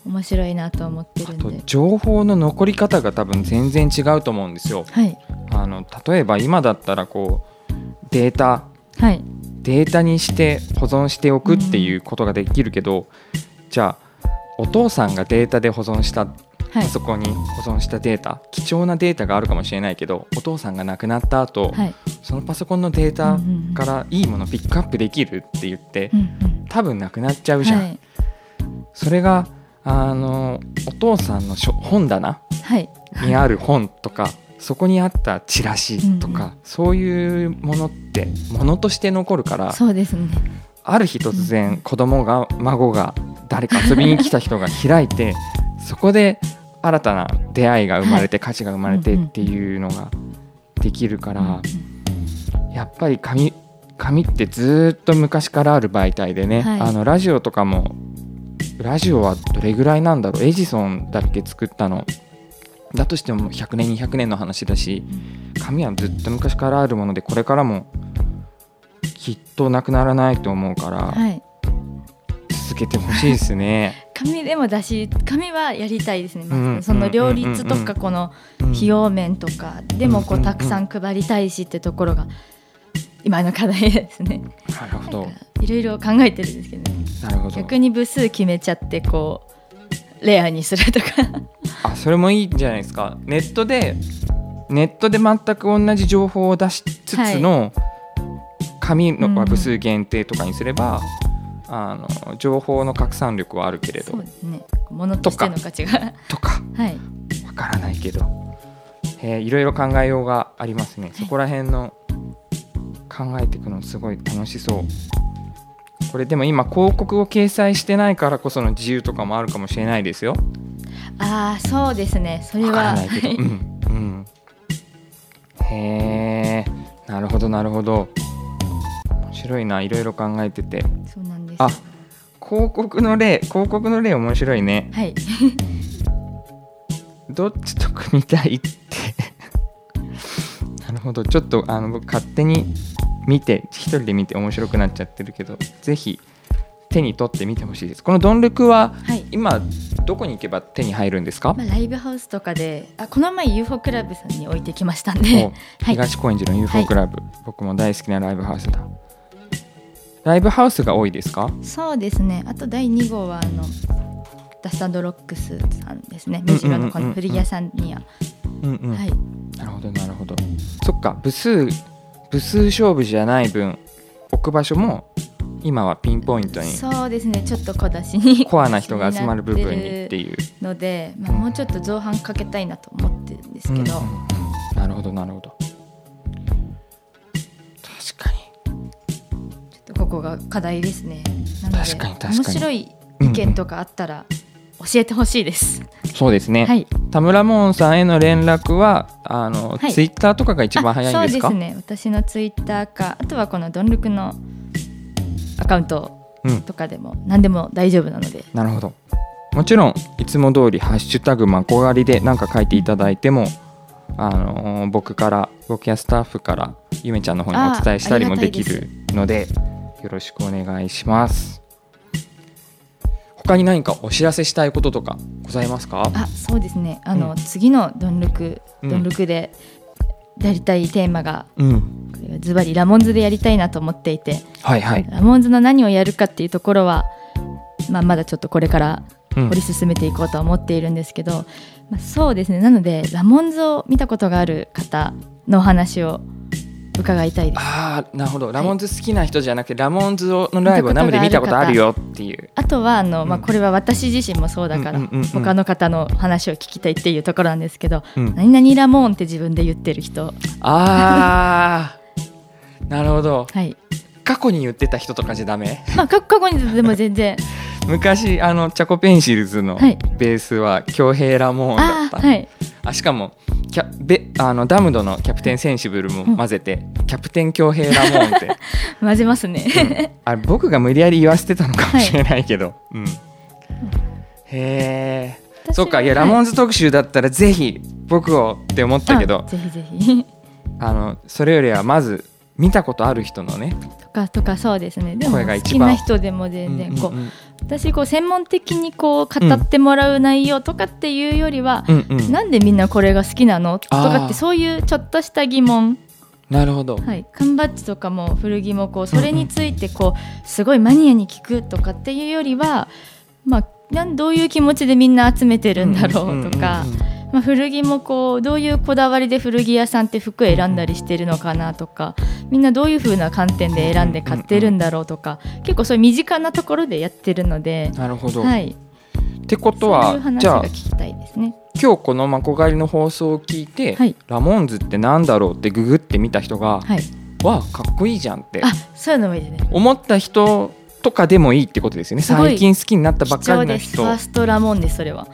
面白いなと思ってるんとで。情報の残り方が多分全然違うと思うんですよ。はい。あの例えば今だったらこうデータ。はい。データにして保存しておくっていうことができるけど、じゃあお父さんがデータで保存したパはい。ソコンに保存したデータ、貴重なデータがあるかもしれないけどお父さんが亡くなった後、はい。そのパソコンのデータうんうんうん。からいいものをピックアップできるって言って、うんうん。多分なくなっちゃうじゃん、はい。それがあのお父さんの書本棚はい。にある本とかそこにあったチラシとか、うん。そういうものってものとして残るからそうですねある日突然子供が孫が誰か遊びに来た人が開いてそこで新たな出会いが生まれて、価値が生まれてっていうのができるから、うんやっぱり紙紙ってずっと昔からある媒体でね、はい。あのラジオとかもラジオはどれぐらいなんだろうエジソンだっけ作ったの。だとしても100年200年の話だし紙はずっと昔からあるものでこれからもきっとなくならないと思うから、はい。続けてほしいですね。(laughs) 紙でもだし紙はやりたいですね、まずうんその両立とかこのうん費用面とかでもこうたくさん配りたいしってところが今の課題ですね。なるほど。いろいろ考えてるんですけど、ね、なるほど。逆に部数決めちゃってこうレアにするとか。あそれもいいんじゃないですか。ネットでネットで全く同じ情報を出しつつの、紙のうん部数限定とかにすれば、あの情報の拡散力はあるけれど。そうですね。ものとしての価値が。とか。(laughs) はい。わからないけど、えーいろいろ考えようがありますね、そこら辺の考えていくのすごい楽しそう。これでも今広告を掲載してないからこその自由とかもあるかもしれないですよ。ああそうですね。それわからはないけど、うん。うん、へえなるほどなるほど。面白いないろいろ考えてて。そうなんです。あ広告の例広告の例面白いね。はい。(laughs) どっちと組みたいって。(laughs) なるほど。ちょっとあの僕勝手に見て一人で見て面白くなっちゃってるけどぜひ手に取ってみてほしいです。このドンルクははい。今どこに行けば手に入るんですか、まあ、ライブハウスとかであこの前 UFO クラブさんに置いてきましたんおで、はい、東高円寺の UFO クラブ、僕も大好きなライブハウスだライブハウスが多いですか？そうですね。あと第2号はあのダスタンドロックスさんですね。目白のこの古着屋さんには、うんうん、はい。なるほどなるほど。そっか。部数部数勝負じゃない分置く場所も今はピンポイントにそうですね。ちょっと小出しに (laughs) コアな人が集まる部分にっていう。(laughs) ので、まあ、もうちょっと造反かけたいなと思ってるんですけど、うんうんうん。なるほどなるほどここが課題ですね。なので確かに確かに。面白い意見とかあったら教えてほしいです、そうですね、はい。田村門さんへの連絡はあの、はい。ツイッターとかが一番早いんですか？あそうですね。私のツイッターかあとはこのドンルクのアカウントうん。とかでも何でも大丈夫なので、なるほど。もちろんいつも通り「ハッシュタグまこがり」で何か書いていただいても、あのー僕から僕やスタッフからゆめちゃんの方にお伝えしたりもできるのでよろしくお願いします。他に何かお知らせしたいこととかございますか？あそうですね。あの、うん。次のドンルクうん。ドンルクでやりたいテーマがうん。ズバリラモンズでやりたいなと思っていてはいはい、ラモンズの何をやるかっていうところは、まあ、まだちょっとこれからうん。掘り進めていこうとは思っているんですけど、まあ、そうですね。なのでラモンズを見たことがある方のお話を伺いたいです。ああなるほど。ラモンズ好きな人じゃなくて、ラモンズのライブを生で見たことあるよっていう。あとはあの、まあ、うんこれは私自身もそうだから、うんうんうんうん。他の方の話を聞きたいっていうところなんですけど、うん。何々ラモーンって自分で言ってる人。ああなるほど。はい。過去に言ってた人とかじゃダメ？まあか過去にでも全然昔あのチャコペンシルズのはい。ベースは恭平ラモーンだった、はい。あしかもキャベあのダムドのキャプテンセンシブルも混ぜて、キャプテン恭平ラモーンって、(laughs) 混ぜますね、うん。あれ僕が無理やり言わせてたのかもしれないけど、うん、へえ私そっかいやはラモンズ特集だったらぜひ僕をって思ったけどあぜひぜひ。あのそれよりはまず見たことある人のねとかとかそうですね。でも声が一番。好きな人でも全然こう、うんうん私こう専門的にこう語ってもらう内容とかっていうよりは、うんうん。なんでみんなこれが好きなのとかってそういうちょっとした疑問。なるほど、はい、缶バッジとかも古着もこうそれについてこうすごいマニアに聞くとかっていうよりは、まあ、なんどういう気持ちでみんな集めてるんだろうとかんんんんまあ古着もこうどういうこだわりで古着屋さんって服選んだりしてるのかなとかみんなどういう風な観点で選んで買ってるんだろうとか結構そういう身近なところでやってるので、なるほど、はい、ってことはじゃあが聞きたいですね。今日この「まこ狩り」の放送を聞いて、はいラモンズってなんだろうってググってみた人が、はい、わあかっこいいじゃんってあそういうのもいいね。思った人とかでもいいってことですよね最近好きになったばっ。かりの人ファーストラモンですそれは。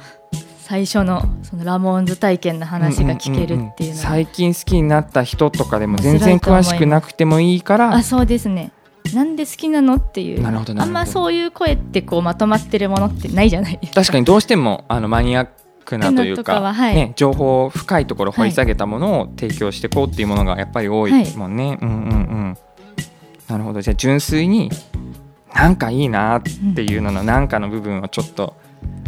最初のそのラモンズ体験の話が聞けるっていう最近好きになった人とかでも全然詳しくなくてもいいから。あそうですね。なんで好きなのっていう。なるほどなるほど。あんまそういう声ってこうまとまってるものってないじゃない。ですか確かにどうしてもあのマニアックなというとかかははい。ね、情報深いところ掘り下げたものを提供していこうっていうものがやっぱり多いもんね。うんうんうんなるほど。じゃあ純粋になんかいいなっていうののなんかの部分をちょっと。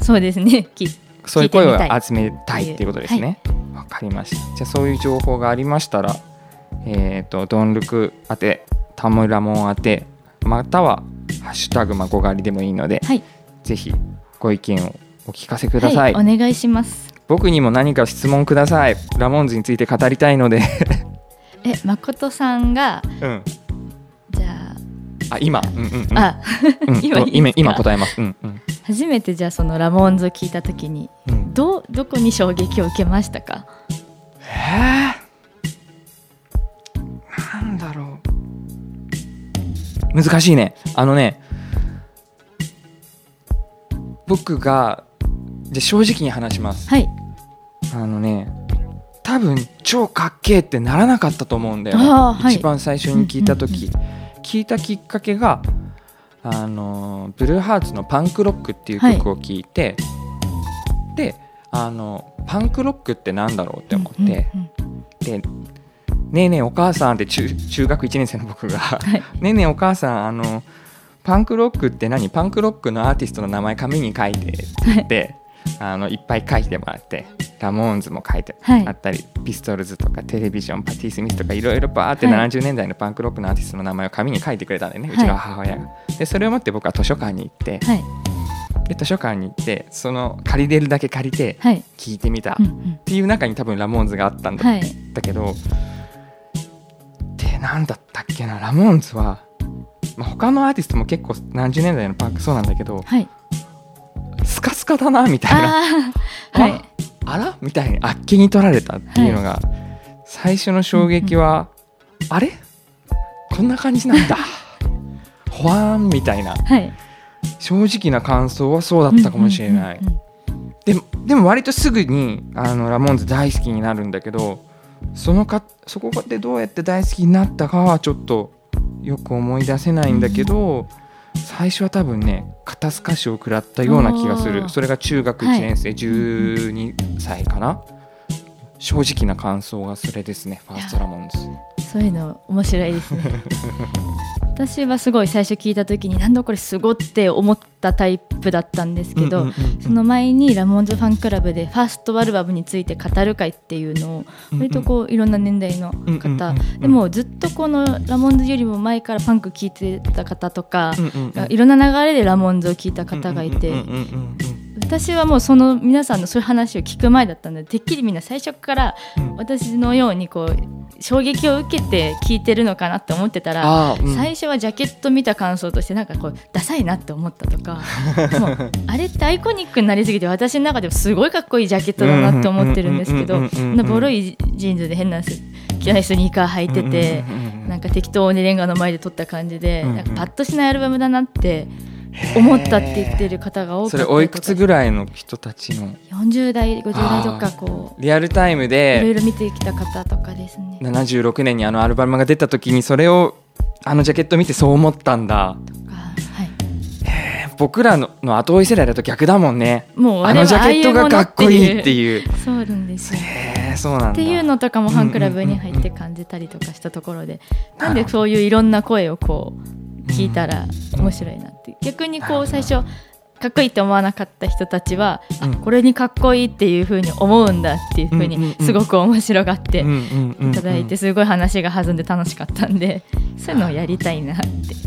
そうですねきそういう声を集めたいっていうことですね。わ、かりました。じゃあそういう情報がありましたら、えっ、とドンルク宛て、タムラモン宛て、またはハッシュタグまこがりでもいいので、はいぜひご意見をお聞かせください。はいお願いします僕にも何か質問ください。ラモンズについて語りたいので、え誠さんがうん。あ今、うんうんうん、あ、今いい今今答えます。うんうん。初めてじゃあそのラモンズを聞いた時にうん。どうどこに衝撃を受けましたか？えー、なんだろう。難しいね。あのね僕がじゃあ正直に話します。はい。あのね多分超かっけーってならなかったと思うんだよね、あーはい。一番最初に聞いた時、うん聞いたきっかけがあのブルーハーツの「パンクロック」っていう曲を聞いて、であのパンクロックってなんだろうって思って、うんうんで「ねえねえお母さん」って中中学1年生の僕が「はい。(laughs) ねえねえお母さんあのパンクロックって何？パンクロックのアーティストの名前紙に書いて」って言って、あのいっぱい書いてもらってラモーンズも書いてはい。あったり、ピストルズとかテレビジョンパティ・スミスとかいろいろバーってはい。70年代のパンクロックのアーティストの名前を紙に書いてくれたんだよね、はい。うちの母親が。でそれを持って僕は図書館に行ってはい。で図書館に行ってその借りれるだけ借りてはい。聞いてみた。っていう中に多分ラモーンズがあったんだ。はい。だけどでなんだったっけなラモーンズは、まあ、他のアーティストも結構何十年代のパンクそうなんだけどはい。スカスカだなみたいな。ああはい。あら？みたいにあっけに取られたっていうのが、最初の衝撃は、あれ？こんな感じなんだ。(laughs) ほわーんみたいな。はい。正直な感想はそうだったかもしれない、うんうんうんでもでも割とすぐにあのラモンズ大好きになるんだけどそのかそこでどうやって大好きになったかはちょっとよく思い出せないんだけど、最初は多分ね肩透かしを食らったような気がする。それが中学1年生、12歳かな。正直な感想がそれですねファーストラモンズ。そういうの面白いですね (laughs) 私はすごい最初聞いた時になんだこれすごって思ったタイプだったんですけど、その前にラモンズファンクラブでファーストアルバムについて語る会っていうのを割とこういろんな年代の方。うんでもずっとこのラモンズよりも前からパンク聴いてた方とかいろんな流れでラモーンズを聴いた方がいて私はもうその皆さんのそういう話を聞く前だったのでてっきりみんな最初からうん。私のようにこう衝撃を受けて聞いてるのかなって思ってたら、うん。最初はジャケット見た感想としてなんかこうダサいなって思ったとか (laughs) もうあれってアイコニックになりすぎて私の中でもすごいかっこいいジャケットだなって思ってるんですけどボロいジーンズで変なス汚いスニーカー履いててなんか適当にレンガの前で撮った感じでなんかパッとしないアルバムだなって思ったって言ってる方が多かったそれおいくつぐらいの人たちの？40代50代とかこリアルタイムういろいでろ見てきた方とかですね。76年にあのアルバムが出た時にそれをあのジャケット見てそう思ったんだ。がはい。僕らのの後追い世代だと逆だもんね。もうあのジャケットがかっこいいってう。いうそうなんですよ。そうなんだ。っていうのとかもファンクラブに入って感じたりとかしたところで。なんでそういういろんな声をこう聞いたら面白いなって逆にこう最初かっこいいって思わなかった人たちは、あうん。これにかっこいいっていうふうに思うんだっていうふううんうんうん。にすごく面白がってうんうんうんうん。いただいてすごい話が弾んで楽しかったんでそういうのをやりたいなって。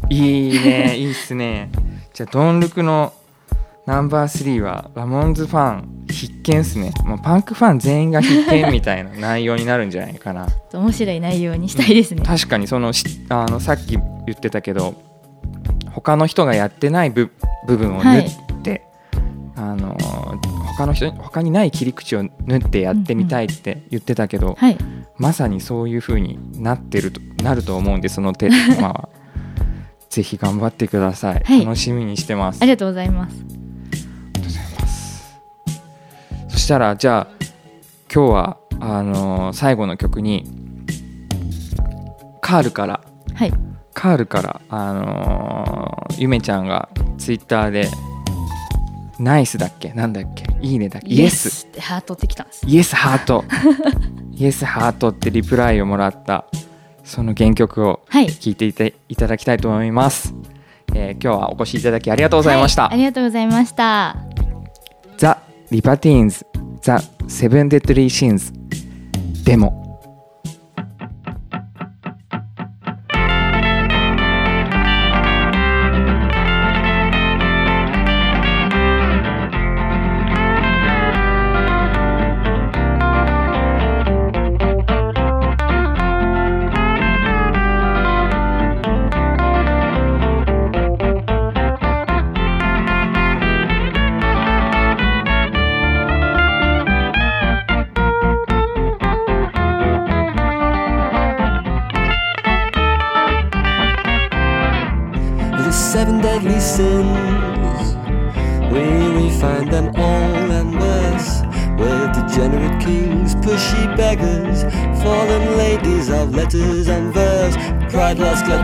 いいね。いいっすね。じゃあドンルクのナンバー3はラモンズファン必見っすね。もうパンクファン全員が必見みたいな (laughs) 内容になるんじゃないかな。面白い内容にしたいですね。確かにそのしあのさっき言ってたけど他の人がやってない部部分を縫って、あの他の人他にない切り口を縫ってやってみたいって言ってたけど、はい、まさにそういう風になってるとなると思うんでそのテーマは。(laughs) ぜひ頑張ってください、はい。楽しみにしてます。ありがとうございます。そしたらじゃあ今日はあの最後の曲にカールからはい、カールから、あのーゆめちゃんがツイッターで「ナイス」だっけ？なんだっけ？いいねだっけ？イエス。ってハートってきたんです。イエスハート。(laughs) イエスハートってリプライをもらったその原曲をはい、聴いていていただきたいと思います、えー今日はお越しいただきありがとうございました、はいありがとうございました。ザ・リバティーンズザ・セブン・デッドリー・シーンズでも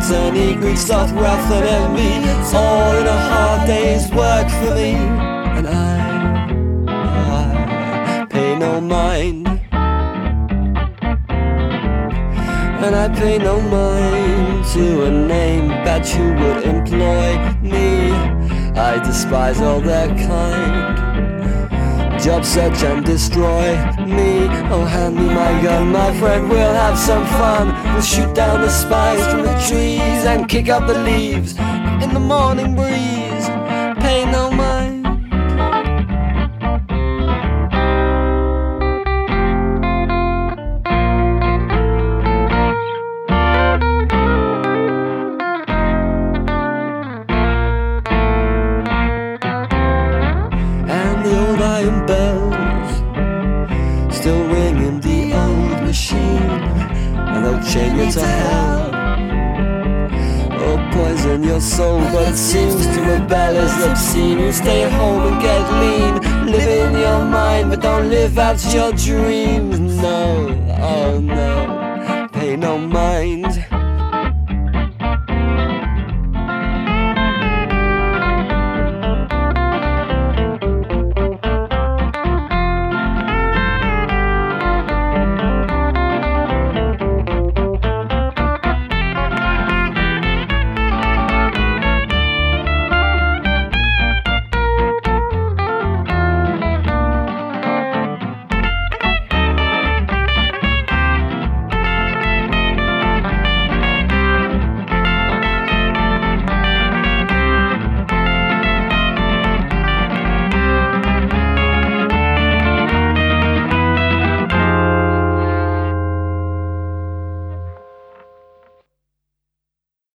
Gluttony, greed, sloth, wrath, and envy. All in a hard day's work for me. And I, I pay no mind. And I pay no mind to a name that you would employ me. I despise all their kind. Job search and destroy me. Oh, hand me my gun, my friend. We'll have some fun. We'll shoot down the spikes from the trees and kick up the leaves in the morning breeze. Stay at home and get lean, live in your mind, but don't live out your dreams. No, oh no.